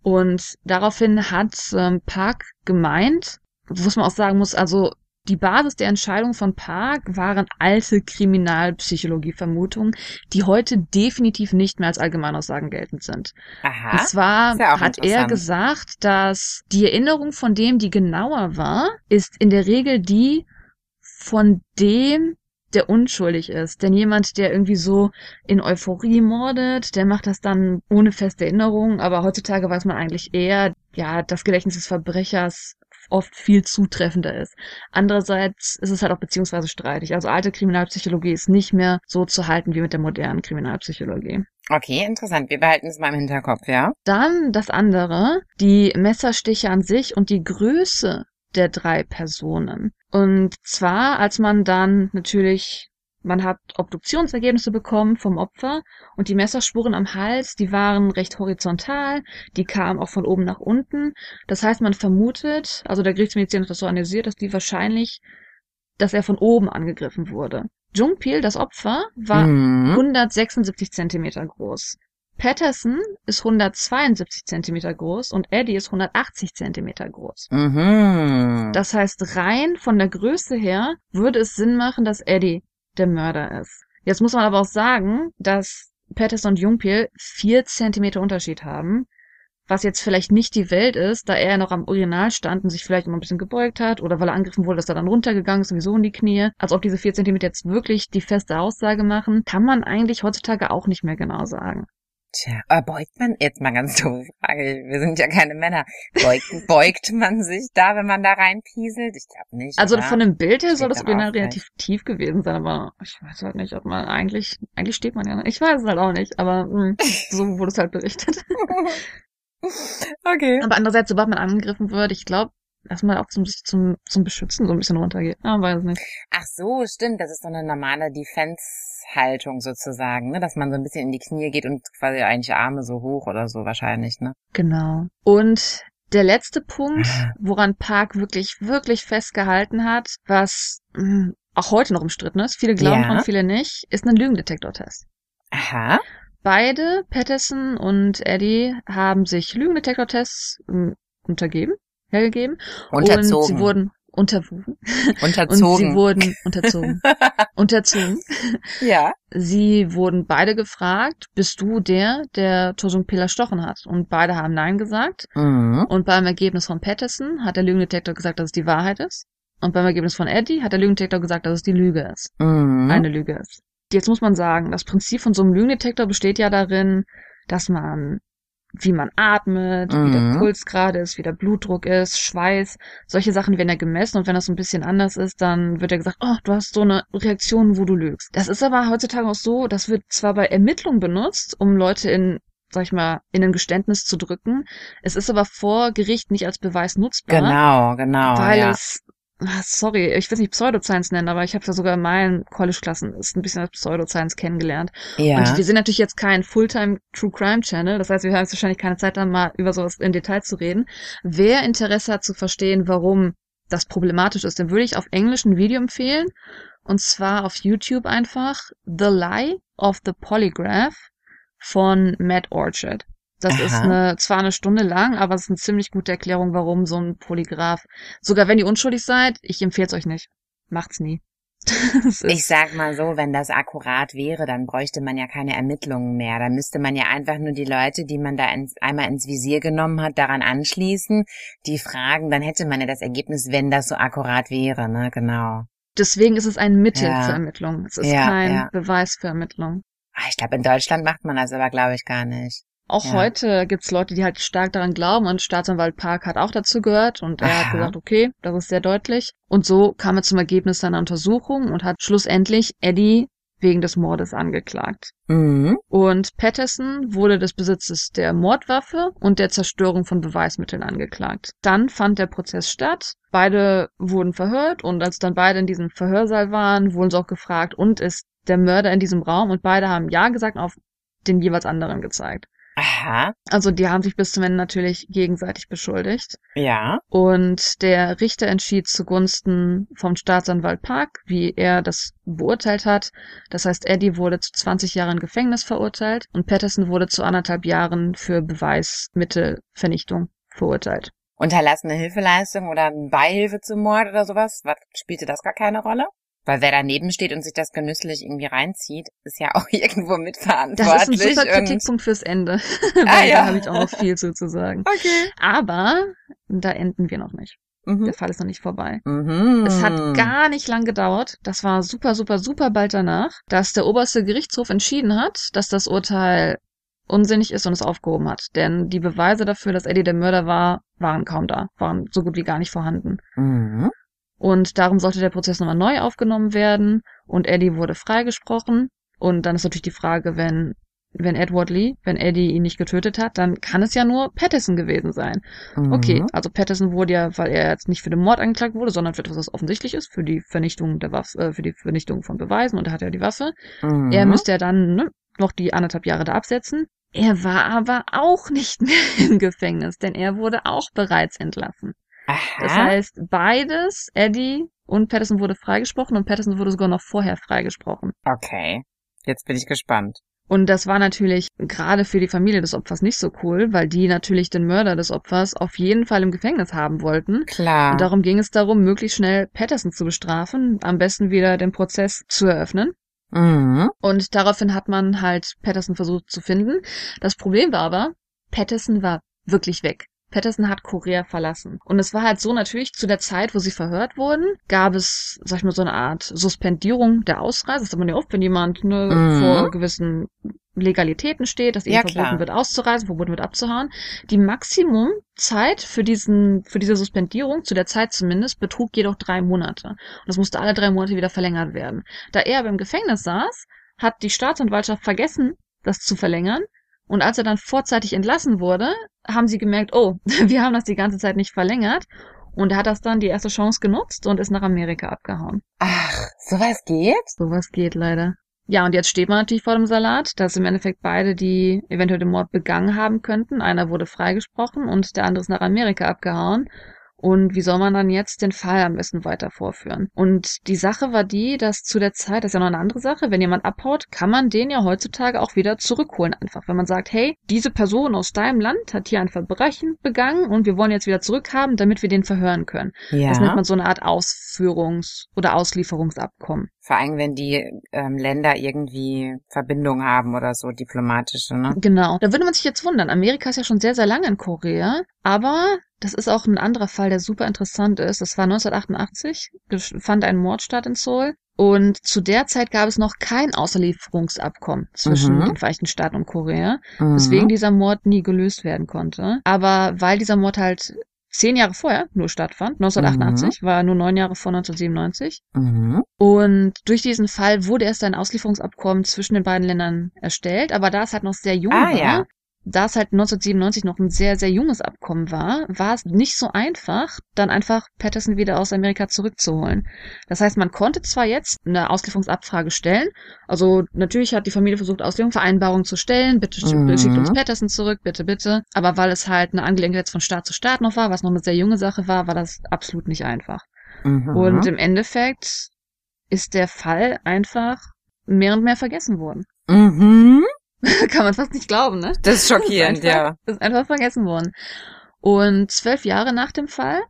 Und daraufhin hat ähm, Park gemeint, was man auch sagen muss, also die Basis der Entscheidung von Park waren alte Kriminalpsychologie-Vermutungen, die heute definitiv nicht mehr als Allgemeinaussagen geltend sind. Aha. Und zwar ja hat er gesagt, dass die Erinnerung von dem, die genauer war, ist in der Regel die von dem, der unschuldig ist. Denn jemand, der irgendwie so in Euphorie mordet, der macht das dann ohne feste Erinnerung. Aber heutzutage weiß man eigentlich eher, ja, das Gedächtnis des Verbrechers oft viel zutreffender ist. Andererseits ist es halt auch beziehungsweise streitig. Also alte Kriminalpsychologie ist nicht mehr so zu halten wie mit der modernen Kriminalpsychologie. Okay, interessant. Wir behalten es mal im Hinterkopf, ja? Dann das andere, die Messerstiche an sich und die Größe der drei Personen. Und zwar, als man dann natürlich Man hat Obduktionsergebnisse bekommen vom Opfer und die Messerspuren am Hals, die waren recht horizontal, die kamen auch von oben nach unten. Das heißt, man vermutet, also der Gerichtsmediziner hat das so analysiert, dass die wahrscheinlich, dass er von oben angegriffen wurde. Jungpil, das Opfer, war Mhm. 176 Zentimeter groß. Patterson ist 172 Zentimeter groß und Eddie ist 180 Zentimeter groß. Mhm. Das heißt, rein von der Größe her würde es Sinn machen, dass Eddie der Mörder ist. Jetzt muss man aber auch sagen, dass Patterson und Jungpil vier Zentimeter Unterschied haben, was jetzt vielleicht nicht die Welt ist, da er noch am Urinal stand und sich vielleicht immer ein bisschen gebeugt hat oder weil er angegriffen wurde, dass er dann runtergegangen ist, sowieso in die Knie. Als ob diese vier Zentimeter jetzt wirklich die feste Aussage machen, kann man eigentlich heutzutage auch nicht mehr genau sagen. Tja, aber beugt man, jetzt mal ganz doofe Frage, wir sind ja keine Männer, beugt, beugt man sich da, wenn man da reinpieselt? Ich glaube nicht. Also oder? von dem Bild her soll das aufrecht. relativ tief gewesen sein, aber ich weiß halt nicht, ob man eigentlich, eigentlich steht man ja, nicht. ich weiß es halt auch nicht, aber mh, so wurde es halt berichtet. okay. Aber andererseits, sobald man angegriffen wird, ich glaube, dass man auch zum, zum, zum Beschützen so ein bisschen runtergeht. Ja, weiß nicht. Ach so, stimmt, das ist so eine normale Defense-Haltung sozusagen, ne, dass man so ein bisschen in die Knie geht und quasi eigentlich Arme so hoch oder so wahrscheinlich, ne? Genau. Und der letzte Punkt, woran Park wirklich, wirklich festgehalten hat, was mh, auch heute noch umstritten ist, viele glauben Ja. dran, viele nicht, ist ein Lügendetektortest. Aha. Beide, Patterson und Eddie, haben sich Lügendetektortests ähm, untergeben, hergegeben. Und Unterzogen. sie wurden unterwogen. Und sie Unterzogen. wurden unterzogen. unterzogen. ja. Sie wurden beide gefragt, bist du der, der Tosung Pil erstochen hat? Und beide haben Nein gesagt. Mhm. Und beim Ergebnis von Patterson hat der Lügendetektor gesagt, dass es die Wahrheit ist. Und beim Ergebnis von Eddie hat der Lügendetektor gesagt, dass es die Lüge ist. Mhm. Eine Lüge ist. Jetzt muss man sagen, das Prinzip von so einem Lügendetektor besteht ja darin, dass man, wie man atmet, wie der Mhm. Puls gerade ist, wie der Blutdruck ist, Schweiß, solche Sachen werden ja gemessen und wenn das so ein bisschen anders ist, dann wird ja gesagt, oh, du hast so eine Reaktion, wo du lügst. Das ist aber heutzutage auch so, das wird zwar bei Ermittlungen benutzt, um Leute in sag ich mal, in ein Geständnis zu drücken. Es ist aber vor Gericht nicht als Beweis nutzbar. Genau, genau. Weil ja. es, sorry, ich will es nicht Pseudoscience nennen, aber ich habe ja sogar in meinen College-Klassen ist ein bisschen als Pseudoscience kennengelernt. ja. Und wir sind natürlich jetzt kein Fulltime True Crime Channel, das heißt, wir haben jetzt wahrscheinlich keine Zeit, dann mal über sowas in Detail zu reden. Wer Interesse hat zu verstehen, warum das problematisch ist, dann würde ich auf Englisch ein Video empfehlen. Und zwar auf YouTube einfach The Lie of the Polygraph von Matt Orchard. Das ist Aha. eine, zwar eine Stunde lang, aber es ist eine ziemlich gute Erklärung, warum so ein Polygraph, sogar wenn ihr unschuldig seid, ich empfehle es euch nicht. Macht's nie. Ist- Ich sag mal so, wenn das akkurat wäre, dann bräuchte man ja keine Ermittlungen mehr. Da müsste man ja einfach nur die Leute, die man da ins, einmal ins Visier genommen hat, daran anschließen, die fragen, dann hätte man ja das Ergebnis, wenn das so akkurat wäre, ne, genau. Deswegen ist es ein Mittel Ja. zur Ermittlung. Es ist Ja, kein ja. Beweis für Ermittlung. Ah, Ich glaube, in Deutschland macht man das aber, glaube ich, gar nicht. Auch Ja. heute gibt's Leute, die halt stark daran glauben und Staatsanwalt Park hat auch dazu gehört und er Aha. hat gesagt, okay, das ist sehr deutlich. Und so kam er zum Ergebnis seiner Untersuchung und hat schlussendlich Eddie wegen des Mordes angeklagt. Mhm. Und Patterson wurde des Besitzes der Mordwaffe und der Zerstörung von Beweismitteln angeklagt. Dann fand der Prozess statt. Beide wurden verhört und als dann beide in diesem Verhörsaal waren, wurden sie auch gefragt, und ist der Mörder in diesem Raum? Und beide haben Ja gesagt und auf den jeweils anderen gezeigt. Aha, Also die haben sich bis zum Ende natürlich gegenseitig beschuldigt. ja. Und der Richter entschied zugunsten vom Staatsanwalt Park, wie er das beurteilt hat. Das heißt, Eddie wurde zu 20 Jahren Gefängnis verurteilt und Patterson wurde zu anderthalb Jahren für Beweismittelvernichtung verurteilt. Unterlassene Hilfeleistung oder Beihilfe zum Mord oder sowas, was, spielte das gar keine Rolle? Weil wer daneben steht und sich das genüsslich irgendwie reinzieht, ist ja auch irgendwo Das mitverantwortlich. ist ein super Kritikpunkt fürs Ende, Ah, weil ja. da habe ich auch noch viel zu, zu sagen. Okay. Aber da enden wir noch nicht. Mhm. Der Fall ist noch nicht vorbei. Mhm. Es hat gar nicht lang gedauert. Das war super, super, super bald danach, dass der oberste Gerichtshof entschieden hat, dass das Urteil unsinnig ist und es aufgehoben hat. Denn die Beweise dafür, dass Eddie der Mörder war, waren kaum da, waren so gut wie gar nicht vorhanden. Mhm. Und darum sollte der Prozess nochmal neu aufgenommen werden und Eddie wurde freigesprochen. Und dann ist natürlich die Frage, wenn wenn Edward Lee, wenn Eddie ihn nicht getötet hat, dann kann es ja nur Patterson gewesen sein. Mhm. Okay, also Patterson wurde ja, weil er jetzt nicht für den Mord angeklagt wurde, sondern für etwas, was offensichtlich ist, für die Vernichtung der Waffe, äh, für die Vernichtung von Beweisen und er hat ja die Waffe. Mhm. Er müsste ja dann ne, noch die anderthalb Jahre da absetzen. Er war aber auch nicht mehr im Gefängnis, denn er wurde auch bereits entlassen. Aha. Das heißt, beides, Eddie und Patterson wurde freigesprochen und Patterson wurde sogar noch vorher freigesprochen. okay. Jetzt bin ich gespannt. Und das war natürlich gerade für die Familie des Opfers nicht so cool, weil die natürlich den Mörder des Opfers auf jeden Fall im Gefängnis haben wollten. Klar. Und darum ging es darum, möglichst schnell Patterson zu bestrafen, am besten wieder den Prozess zu eröffnen. Mhm. Und daraufhin hat man halt Patterson versucht zu finden. Das Problem war aber, Patterson war wirklich weg. Patterson hat Korea verlassen. Und es war halt so natürlich, zu der Zeit, wo sie verhört wurden, gab es, sag ich mal, so eine Art Suspendierung der Ausreise. Das hat man ja oft, wenn jemand ne, Mhm. vor gewissen Legalitäten steht, dass ihm Ja, verboten klar. wird auszureisen, verboten wird abzuhauen. Die Maximumzeit für diesen, für diese Suspendierung, zu der Zeit zumindest, betrug jedoch drei Monate. Und das musste alle drei Monate wieder verlängert werden. Da er aber im Gefängnis saß, hat die Staatsanwaltschaft vergessen, das zu verlängern. Und als er dann vorzeitig entlassen wurde, haben sie gemerkt, oh, wir haben das die ganze Zeit nicht verlängert. Und er hat das dann die erste Chance genutzt und ist nach Amerika abgehauen. Ach, sowas geht? Sowas geht leider. Ja, und jetzt steht man natürlich vor dem Salat, dass im Endeffekt beide, die eventuell den Mord begangen haben könnten, einer wurde freigesprochen und der andere ist nach Amerika abgehauen. Und wie soll man dann jetzt den Fall am besten weiter vorführen? Und die Sache war die, dass zu der Zeit, das ist ja noch eine andere Sache, wenn jemand abhaut, kann man den ja heutzutage auch wieder zurückholen einfach. Wenn man sagt, hey, diese Person aus deinem Land hat hier ein Verbrechen begangen und wir wollen jetzt wieder zurückhaben, damit wir den verhören können. Ja. Das nennt man so eine Art Ausführungs- oder Auslieferungsabkommen. Vor allem, wenn die ähm, Länder irgendwie Verbindungen haben oder so, diplomatische, ne? Genau. Da würde man sich jetzt wundern. Amerika ist ja schon sehr, sehr lange in Korea, aber das ist auch ein anderer Fall, der super interessant ist. Das war 1988, gesch- fand ein Mord statt in Seoul. Und zu der Zeit gab es noch kein Auslieferungsabkommen zwischen Mhm. den Vereinigten Staaten und Korea, Mhm. weswegen dieser Mord nie gelöst werden konnte. Aber weil dieser Mord halt zehn Jahre vorher nur stattfand, 1988, war nur neun Jahre vor 1997, Mhm. und durch diesen Fall wurde erst ein Auslieferungsabkommen zwischen den beiden Ländern erstellt, aber da es halt noch sehr jung Ah, war, ja. Da es halt 1997 noch ein sehr, sehr junges Abkommen war, war es nicht so einfach, dann einfach Patterson wieder aus Amerika zurückzuholen. Das heißt, man konnte zwar jetzt eine Auslieferungsabfrage stellen, also natürlich hat die Familie versucht, Auslieferungsvereinbarungen zu stellen, bitte Mhm. schickt uns Patterson zurück, bitte, bitte, aber weil es halt eine Angelegenheit von Staat zu Staat noch war, was noch eine sehr junge Sache war, war das absolut nicht einfach. Mhm. Und im Endeffekt ist der Fall einfach mehr und mehr vergessen worden. mhm. Kann man fast nicht glauben, ne? Das ist schockierend, ist einfach, ja. Ist einfach vergessen worden. Und zwölf Jahre nach dem Fall,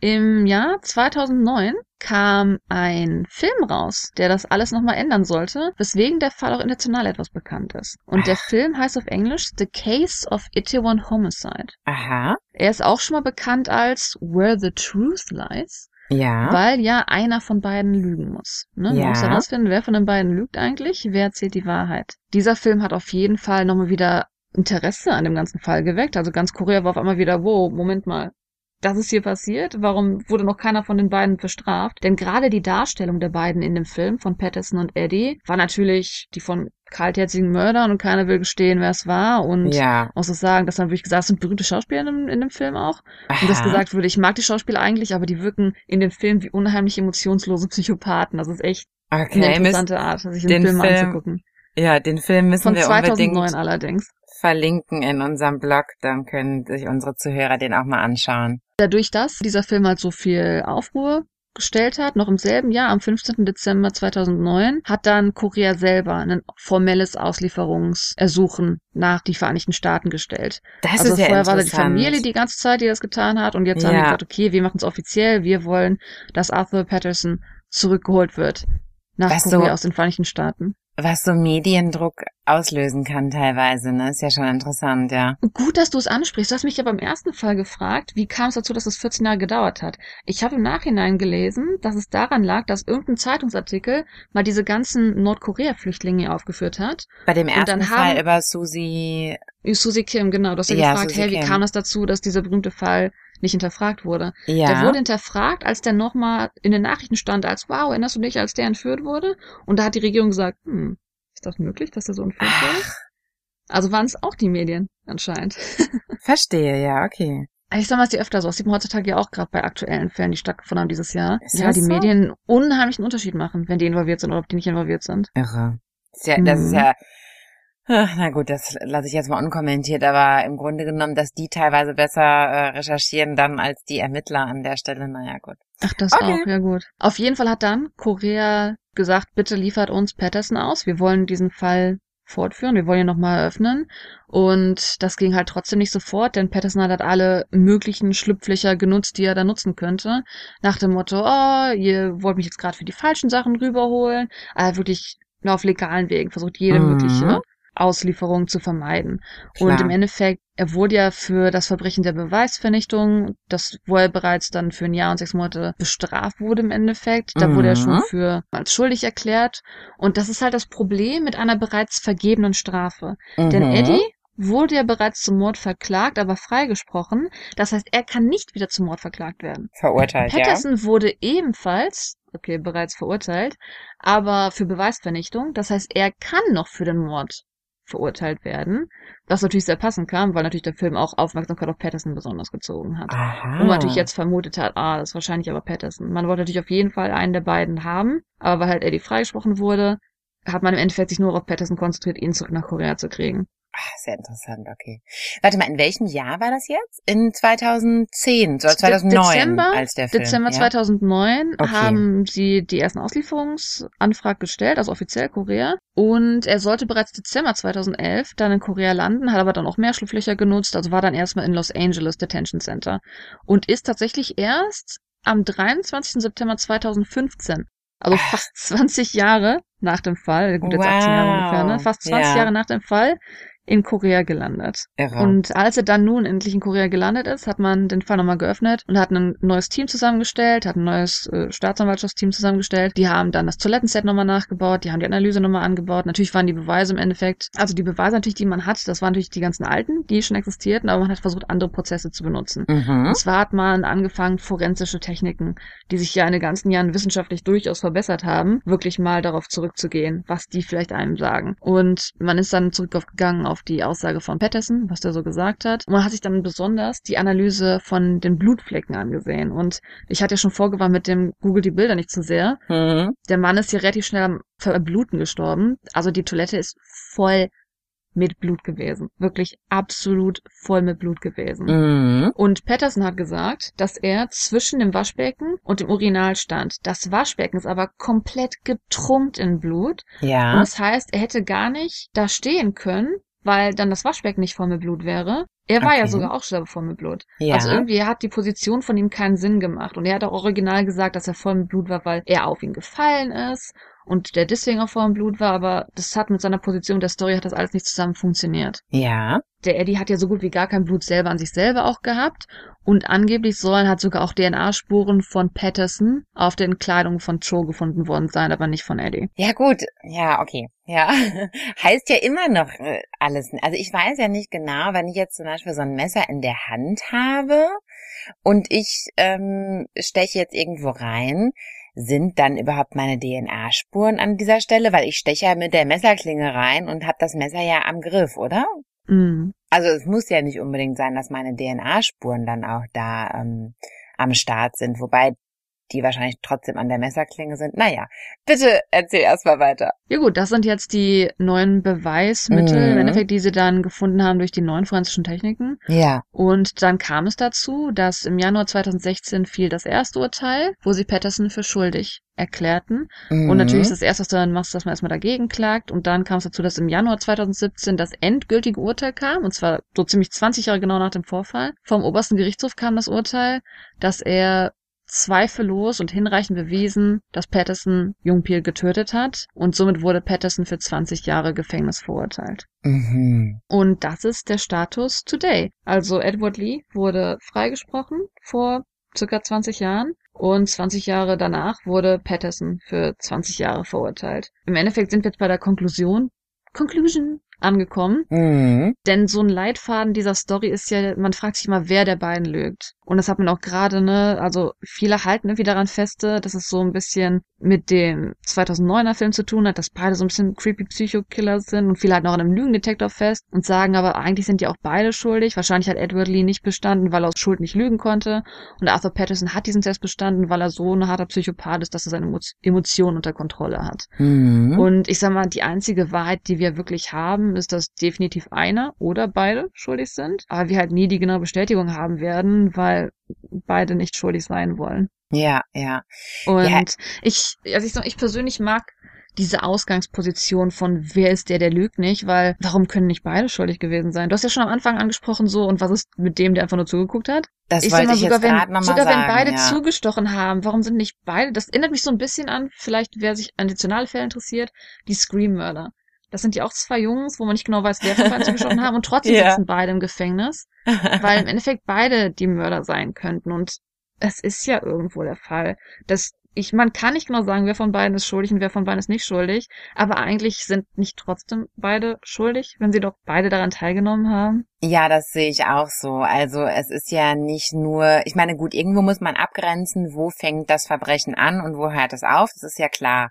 im Jahr 2009, kam ein Film raus, der das alles nochmal ändern sollte, weswegen der Fall auch international etwas bekannt ist. Und der Film heißt auf Englisch The Case of Itaewon Homicide. Aha. Er ist auch schon mal bekannt als Where the Truth Lies. Ja. Weil ja einer von beiden lügen muss. Ne? Ja. Man muss herausfinden, wer von den beiden lügt eigentlich, wer erzählt die Wahrheit. Dieser Film hat auf jeden Fall nochmal wieder Interesse an dem ganzen Fall geweckt. Also ganz Korea war auf einmal wieder, wow, Moment mal. Das ist hier passiert? Warum wurde noch keiner von den beiden bestraft? Denn gerade die Darstellung der beiden in dem Film von Patterson und Eddie war natürlich die von kaltherzigen Mördern und keiner will gestehen, wer es war. Und ja. muss es sagen, dass dann wirklich gesagt, es sind berühmte Schauspieler in dem, in dem Film auch. Und dass Aha. gesagt wurde, ich mag die Schauspieler eigentlich, aber die wirken in dem Film wie unheimlich emotionslose Psychopathen. Das ist echt eine Okay, Mist. interessante Art, sich den, den Film, Film anzugucken. Ja, den Film müssen Von wir 2009 unbedingt allerdings. verlinken in unserem Blog, dann können sich unsere Zuhörer den auch mal anschauen. Dadurch, dass dieser Film halt so viel Aufruhr gestellt hat, noch im selben Jahr, am 15. Dezember 2009, hat dann Korea selber ein formelles Auslieferungsersuchen nach die Vereinigten Staaten gestellt. Das also ist ja vorher war da die. Familie die ganze Zeit, die das getan hat und jetzt haben die Ja. gesagt, okay, wir machen es offiziell, wir wollen, dass Arthur Patterson zurückgeholt wird nach Was Korea so- aus den Vereinigten Staaten. Was so Mediendruck auslösen kann teilweise, ne? Ist ja schon interessant, ja. Gut, dass du es ansprichst. Du hast mich ja beim ersten Fall gefragt, wie kam es dazu, dass es 14 Jahre gedauert hat. Ich habe im Nachhinein gelesen, dass es daran lag, dass irgendein Zeitungsartikel mal diese ganzen Nordkorea-Flüchtlinge aufgeführt hat. Bei dem ersten Fall haben- über Susi, Susi Kim, genau. Du hast ja, Ja, gefragt, hey, wie Kim. kam es dazu, dass dieser berühmte Fall nicht hinterfragt wurde? ja. Der wurde hinterfragt, als der nochmal in den Nachrichten stand, als wow, erinnerst du dich, als der entführt wurde? Und da hat die Regierung gesagt, hm, ist das möglich, dass der so entführt wurde? Ach, Also waren es auch die Medien anscheinend. Verstehe, ja, okay. Ich sag mal, es ist öfter so. Es sieht man heutzutage ja auch gerade bei aktuellen Fällen, die stattgefunden haben dieses Jahr. Ist ja, das die so? Medien unheimlichen Unterschied machen, wenn die involviert sind oder ob die nicht involviert sind. Irre. Das ist ja, das ist Mhm. ja Ach, na gut, das lasse ich jetzt mal unkommentiert, aber im Grunde genommen, dass die teilweise besser äh, recherchieren dann als die Ermittler an der Stelle, naja gut. Ach, das Okay. auch, ja gut. Auf jeden Fall hat dann Korea gesagt, bitte liefert uns Patterson aus. Wir wollen diesen Fall fortführen, wir wollen ihn nochmal eröffnen. Und das ging halt trotzdem nicht sofort, denn Patterson hat halt alle möglichen Schlupflöcher genutzt, die er da nutzen könnte. Nach dem Motto, oh, ihr wollt mich jetzt gerade für die falschen Sachen rüberholen. Aber wirklich nur auf legalen Wegen versucht, jede Mhm. mögliche Auslieferung zu vermeiden. Und Klar. im Endeffekt, er wurde ja für das Verbrechen der Beweisvernichtung, das, wo er bereits dann für ein Jahr und sechs Monate bestraft wurde im Endeffekt, da wurde er Mhm. schon für als schuldig erklärt. Und das ist halt das Problem mit einer bereits vergebenen Strafe. Denn Mhm. Eddie wurde ja bereits zum Mord verklagt, aber freigesprochen. Das heißt, er kann nicht wieder zum Mord verklagt werden. Verurteilt, ja. Patterson wurde ebenfalls, okay, bereits verurteilt, aber für Beweisvernichtung. Das heißt, er kann noch für den Mord verurteilt werden. Was natürlich sehr passend kam, weil natürlich der Film auch Aufmerksamkeit auf Patterson besonders gezogen hat. Aha. Und man natürlich jetzt vermutet hat, ah, das ist wahrscheinlich aber Patterson. Man wollte natürlich auf jeden Fall einen der beiden haben, aber weil halt Eddie freigesprochen wurde, hat man im Endeffekt sich nur auf Patterson konzentriert, ihn zurück nach Korea zu kriegen. Ah, sehr interessant, okay. Warte mal, in welchem Jahr war das jetzt? In 2010 oder 2009, Dezember, als der Film. Dezember ja? 2009 Okay. haben sie die ersten Auslieferungsanfragen gestellt, also offiziell Korea. Und er sollte bereits Dezember 2011 dann in Korea landen, hat aber dann auch mehr Schlupflöcher genutzt, also war dann erstmal in Los Angeles Detention Center und ist tatsächlich erst am 23. September 2015, also Ach. fast 20 Jahre nach dem Fall, gut jetzt 18 Jahre Wow. ungefähr, ne? fast 20 Ja. Jahre nach dem Fall in Korea gelandet. Irre. Und als er dann nun endlich in Korea gelandet ist, hat man den Fall nochmal geöffnet und hat ein neues Team zusammengestellt, hat ein neues äh, Staatsanwaltschaftsteam zusammengestellt. Die haben dann das Toilettenset nochmal nachgebaut, die haben die Analyse nochmal angebaut. Natürlich waren die Beweise im Endeffekt, also die Beweise natürlich, die man hat, das waren natürlich die ganzen alten, die schon existierten, aber man hat versucht, andere Prozesse zu benutzen. mhm. Und zwar hat man angefangen, forensische Techniken, die sich ja in den ganzen Jahren wissenschaftlich durchaus verbessert haben, wirklich mal darauf zurückzugehen, was die vielleicht einem sagen. Und man ist dann zurückgegangen auf die Aussage von Patterson, was der so gesagt hat. Und man hat sich dann besonders die Analyse von den Blutflecken angesehen. Und ich hatte ja schon vorgewarnt mit dem Google die Bilder nicht zu sehr. Mhm. Der Mann ist hier relativ schnell am Verbluten gestorben. Also die Toilette ist voll mit Blut gewesen. Wirklich absolut voll mit Blut gewesen. Mhm. Und Patterson hat gesagt, dass er zwischen dem Waschbecken und dem Urinal stand. Das Waschbecken ist aber komplett getrunkt in Blut. Und Ja. das heißt, er hätte gar nicht da stehen können, weil dann das Waschbecken nicht voll mit Blut wäre. Er war ja Okay. sogar auch schon voll mit Blut. Ja. Also irgendwie hat die Position von ihm keinen Sinn gemacht. Und er hat auch original gesagt, dass er voll mit Blut war, weil er auf ihn gefallen ist und der deswegen auch voll mit Blut war. Aber das hat mit seiner Position der Story hat das alles nicht zusammen funktioniert ja. der Eddie hat ja so gut wie gar kein Blut selber an sich selber auch gehabt und angeblich sollen halt sogar auch DNA-Spuren von Patterson auf den Kleidungen von Joe gefunden worden sein, aber nicht von Eddie. Ja gut, ja, okay. Ja, heißt ja immer noch äh, alles. Also ich weiß ja nicht genau, wenn ich jetzt zum Beispiel so ein Messer in der Hand habe und ich ähm, steche jetzt irgendwo rein, sind dann überhaupt meine DNA-Spuren an dieser Stelle? Weil ich steche ja mit der Messerklinge rein und habe das Messer ja am Griff, oder? Mm. Also es muss ja nicht unbedingt sein, dass meine DNA-Spuren dann auch da ähm, am Start sind, wobei die wahrscheinlich trotzdem an der Messerklinge sind. Naja, bitte erzähl erstmal weiter. Ja gut, das sind jetzt die neuen Beweismittel, Mhm. im Endeffekt, die sie dann gefunden haben durch die neuen forensischen Techniken. Ja. Und dann kam es dazu, dass im Januar 2016 fiel das erste Urteil, wo sie Patterson für schuldig erklärten. Mhm. Und natürlich ist das erste, was du dann machst, dass man erstmal dagegen klagt. Und dann kam es dazu, dass im Januar 2017 das endgültige Urteil kam, und zwar so ziemlich 20 Jahre genau nach dem Vorfall. Vom obersten Gerichtshof kam das Urteil, dass er zweifellos und hinreichend bewiesen, dass Patterson Jungpiel getötet hat. Und somit wurde Patterson für 20 Jahre Gefängnis verurteilt. Mhm. Und das ist der Status today. Also Edward Lee wurde freigesprochen vor circa 20 Jahren und 20 Jahre danach wurde Patterson für 20 Jahre verurteilt. Im Endeffekt sind wir jetzt bei der Konklusion, Conclusion, angekommen. Mhm. Denn so ein Leitfaden dieser Story ist ja, man fragt sich mal, wer der beiden lügt. Und das hat man auch gerade, ne, also viele halten irgendwie daran feste, dass es so ein bisschen mit dem 2009er Film zu tun hat, dass beide so ein bisschen creepy Psycho-Killer sind und viele halten auch an einem Lügendetektor fest und sagen aber, eigentlich sind ja auch beide schuldig. Wahrscheinlich hat Edward Lee nicht bestanden, weil er aus Schuld nicht lügen konnte und Arthur Patterson hat diesen Test bestanden, weil er so ein harter Psychopath ist, dass er seine Emotionen unter Kontrolle hat. Mhm. Und ich sag mal, die einzige Wahrheit, die wir wirklich haben, ist, dass definitiv einer oder beide schuldig sind, aber wir halt nie die genaue Bestätigung haben werden, weil beide nicht schuldig sein wollen. Ja, ja. Und ja. ich, also ich, ich persönlich mag diese Ausgangsposition von wer ist der, der lügt nicht, weil warum können nicht beide schuldig gewesen sein? Du hast ja schon am Anfang angesprochen so und was ist mit dem, der einfach nur zugeguckt hat? Das ich wollte mal, ich sogar, wenn, noch mal sogar sagen, wenn beide ja. zugestochen haben, warum sind nicht beide? Das erinnert mich so ein bisschen an, vielleicht wer sich an nationale Fälle interessiert, die Scream-Mörder. Das sind ja auch zwei Jungs, wo man nicht genau weiß, wer von beiden zugestochen haben und trotzdem Ja. sitzen beide im Gefängnis, weil im Endeffekt beide die Mörder sein könnten und es ist ja irgendwo der Fall, dass ich, man kann nicht genau sagen, wer von beiden ist schuldig und wer von beiden ist nicht schuldig, aber eigentlich sind nicht trotzdem beide schuldig, wenn sie doch beide daran teilgenommen haben. Ja, das sehe ich auch so. Also es ist ja nicht nur, ich meine, gut, irgendwo muss man abgrenzen, wo fängt das Verbrechen an und wo hört es auf, das ist ja klar.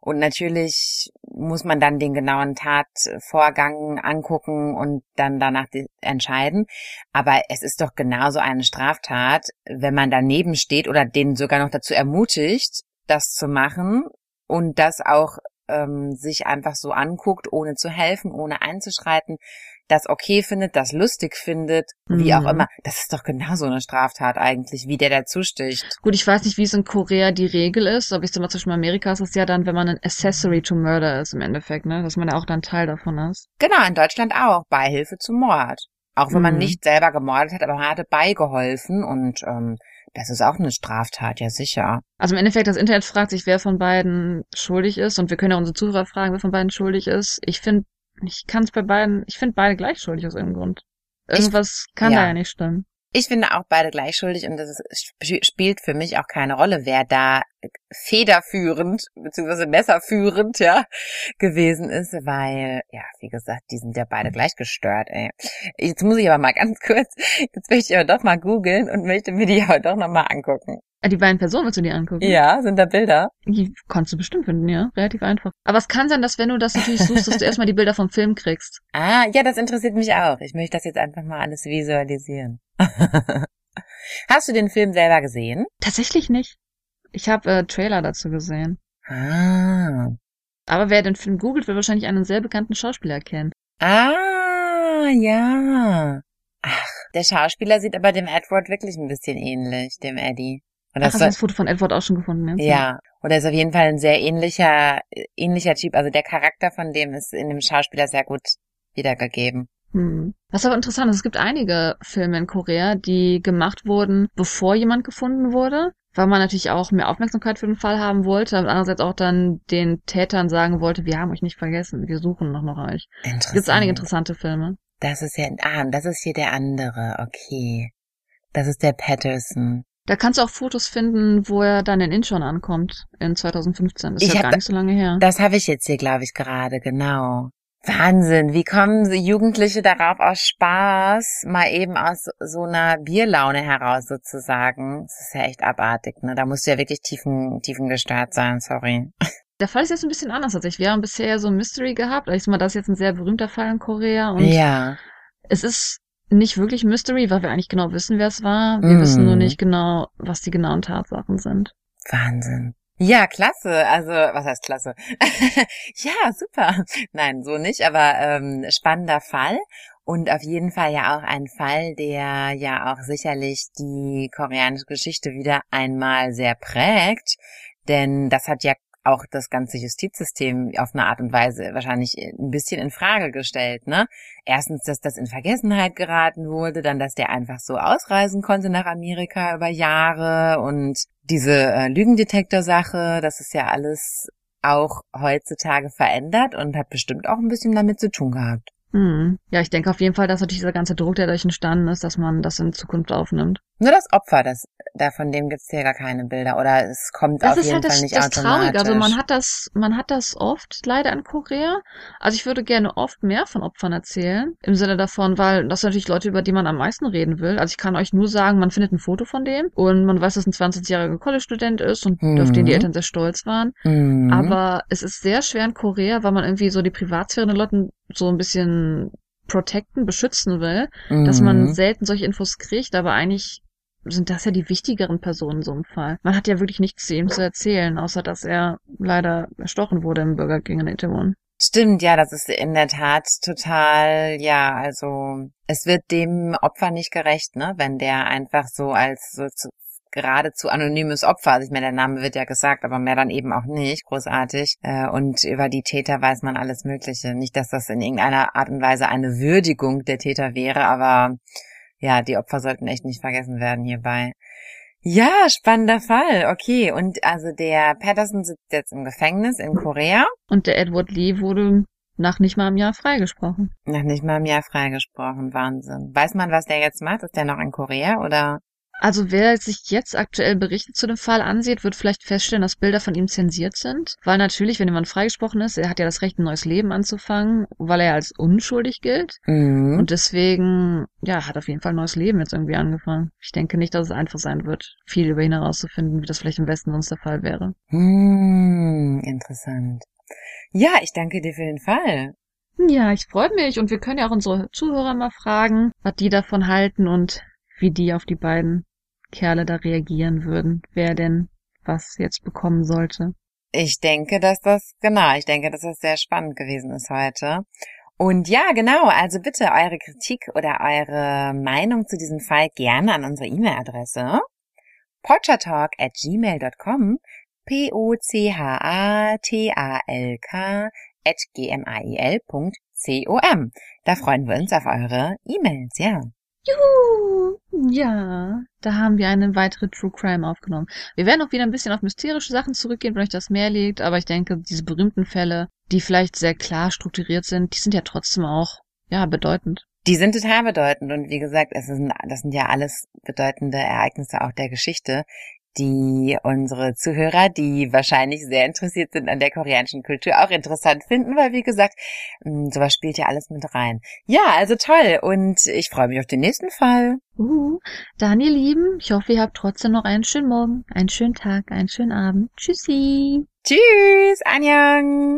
Und natürlich muss man dann den genauen Tatvorgang angucken und dann danach entscheiden. Aber es ist doch genauso eine Straftat, wenn man daneben steht oder den sogar noch dazu ermutigt, das zu machen und das auch ähm, sich einfach so anguckt, ohne zu helfen, ohne einzuschreiten, das okay findet, das lustig findet, wie auch Mhm. immer. Das ist doch genauso eine Straftat eigentlich, wie der dazu sticht. Gut, ich weiß nicht, wie es in Korea die Regel ist, aber ich sag mal, zwischen Amerika ist es ja dann, wenn man ein Accessory to Murder ist im Endeffekt, ne, dass man ja auch dann Teil davon ist. Genau, in Deutschland auch. Beihilfe zum Mord. Auch wenn man Mhm. nicht selber gemordet hat, aber man hatte beigeholfen und ähm, das ist auch eine Straftat, ja sicher. Also im Endeffekt, das Internet fragt sich, wer von beiden schuldig ist und wir können ja unsere Zuhörer fragen, wer von beiden schuldig ist. Ich finde, ich kann es bei beiden, ich finde beide gleich schuldig aus irgendeinem Grund. Irgendwas kann ja. da ja nicht stimmen. Ich finde auch beide gleich schuldig und das ist, spielt für mich auch keine Rolle, wer da federführend beziehungsweise messerführend ja gewesen ist, weil ja wie gesagt, die sind ja beide gleich gestört. Ey. Jetzt muss ich aber mal ganz kurz, jetzt möchte ich aber doch mal googeln und möchte mir die aber doch noch mal angucken. Ah, Die beiden Personen willst du dir angucken? Ja, sind da Bilder? Die kannst du bestimmt finden, ja. Relativ einfach. Aber es kann sein, dass wenn du das natürlich suchst, dass du erstmal die Bilder vom Film kriegst. Ah, ja, das interessiert mich auch. Ich möchte das jetzt einfach mal alles visualisieren. Hast du den Film selber gesehen? Tatsächlich nicht. Ich habe äh, Trailer dazu gesehen. Ah. Aber wer den Film googelt, wird wahrscheinlich einen sehr bekannten Schauspieler erkennen. Ah, ja. Ach, der Schauspieler sieht aber dem Edward wirklich ein bisschen ähnlich, dem Eddie. Und Ach, das hast du das Foto von Edward auch schon gefunden? Jetzt? ja, und er ist auf jeden Fall ein sehr ähnlicher, ähnlicher Typ. Also der Charakter von dem ist in dem Schauspieler sehr gut wiedergegeben. Hm. Was aber interessant ist, es gibt einige Filme in Korea, die gemacht wurden, bevor jemand gefunden wurde, weil man natürlich auch mehr Aufmerksamkeit für den Fall haben wollte, aber andererseits auch dann den Tätern sagen wollte, wir haben euch nicht vergessen, wir suchen noch nach euch. Es Interessant. gibt einige interessante Filme. Das ist ja, ah, und das ist hier der andere, okay. Das ist der Patterson. Da kannst du auch Fotos finden, wo er dann in Incheon ankommt, in 2015. Das ist Ich ja gar nicht so lange her. Das habe ich jetzt hier, glaube ich, gerade, genau. Wahnsinn, wie kommen Jugendliche darauf aus Spaß, mal eben aus so einer Bierlaune heraus sozusagen. Das ist ja echt abartig, ne? Da musst du ja wirklich tiefen, tiefen gestört sein, sorry. Der Fall ist jetzt ein bisschen anders tatsächlich. Wir haben bisher so ein Mystery gehabt. Ich sag mal, das ist jetzt ein sehr berühmter Fall in Korea und Ja, es ist nicht wirklich Mystery, weil wir eigentlich genau wissen, wer es war. Wir Mm. wissen nur nicht genau, was die genauen Tatsachen sind. Wahnsinn. Ja, klasse. Also, was heißt klasse? ja, super. Nein, so nicht, aber ähm, spannender Fall. Und auf jeden Fall ja auch ein Fall, der ja auch sicherlich die koreanische Geschichte wieder einmal sehr prägt. Denn das hat ja auch das ganze Justizsystem auf eine Art und Weise wahrscheinlich ein bisschen in Frage gestellt, ne? Erstens, dass das in Vergessenheit geraten wurde, dann, dass der einfach so ausreisen konnte nach Amerika über Jahre und diese äh, Lügendetektor-Sache, das ist ja alles auch heutzutage verändert und hat bestimmt auch ein bisschen damit zu tun gehabt. Hm. Ja, ich denke auf jeden Fall, dass natürlich dieser ganze Druck, der dadurch entstanden ist, dass man das in Zukunft aufnimmt. Nur das Opfer, das, da von dem gibt's hier gar keine Bilder oder es kommt Das auf ist jeden halt Fall das, nicht das automatisch. Traurige. Also man hat das, man hat das oft leider in Korea. Also ich würde gerne oft mehr von Opfern erzählen. Im Sinne davon, weil das sind natürlich Leute, über die man am meisten reden will. Also ich kann euch nur sagen, man findet ein Foto von dem und man weiß, dass ein 20-jähriger College-Student ist und Mhm. auf den die Eltern sehr stolz waren. Mhm. Aber es ist sehr schwer in Korea, weil man irgendwie so die Privatsphäre der Leuten so ein bisschen protecten, beschützen will, dass man Mhm. selten solche Infos kriegt, aber eigentlich sind das ja die wichtigeren Personen in so einem Fall. Man hat ja wirklich nichts zu ihm zu erzählen, außer dass er leider erstochen wurde im Burger King in Itaewon. Stimmt, ja, das ist in der Tat total, ja, also es wird dem Opfer nicht gerecht, ne, wenn der einfach so als so geradezu anonymes Opfer, also ich meine, der Name wird ja gesagt, aber mehr dann eben auch nicht, großartig. Äh, und über die Täter weiß man alles Mögliche. Nicht, dass das in irgendeiner Art und Weise eine Würdigung der Täter wäre, aber ja, die Opfer sollten echt nicht vergessen werden hierbei. Ja, spannender Fall. Okay, und also der Patterson sitzt jetzt im Gefängnis in Korea. Und der Edward Lee wurde nach nicht mal einem Jahr freigesprochen. Noch nicht mal im Jahr freigesprochen. Wahnsinn. Weiß man, was der jetzt macht? Ist der noch in Korea oder? Also wer sich jetzt aktuell Berichte zu dem Fall ansieht, wird vielleicht feststellen, dass Bilder von ihm zensiert sind. Weil natürlich, wenn jemand freigesprochen ist, er hat ja das Recht, ein neues Leben anzufangen, weil er als unschuldig gilt. Mhm. Und deswegen, ja, hat auf jeden Fall ein neues Leben jetzt irgendwie angefangen. Ich denke nicht, dass es einfach sein wird, viel über ihn herauszufinden, wie das vielleicht im Westen sonst der Fall wäre. Hm, interessant. Ja, ich danke dir für den Fall. Ja, ich freue mich und wir können ja auch unsere Zuhörer mal fragen, was die davon halten und wie die auf die beiden Kerle da reagieren würden, wer denn was jetzt bekommen sollte. Ich denke, dass das, genau, ich denke, dass das sehr spannend gewesen ist heute. Und ja, genau, also bitte eure Kritik oder eure Meinung zu diesem Fall gerne an unsere E-Mail-Adresse potchatalk at gmail.com p-o-c-h-a-t-a-l-k at gmail.com. Da freuen wir uns auf eure E-Mails, ja. Juhu! Ja, da haben wir eine weitere True Crime aufgenommen. Wir werden auch wieder ein bisschen auf mysterische Sachen zurückgehen, wenn euch das mehr liegt, aber ich denke, diese berühmten Fälle, die vielleicht sehr klar strukturiert sind, die sind ja trotzdem auch, ja, bedeutend. Die sind total bedeutend und wie gesagt, es sind, das sind ja alles bedeutende Ereignisse auch der Geschichte, die unsere Zuhörer, die wahrscheinlich sehr interessiert sind an der koreanischen Kultur, auch interessant finden, weil wie gesagt, mh, sowas spielt ja alles mit rein. Ja, also toll und ich freue mich auf den nächsten Fall. Uh, dann ihr Lieben, ich hoffe, ihr habt trotzdem noch einen schönen Morgen, einen schönen Tag, einen schönen Abend. Tschüssi! Tschüss, Anjang!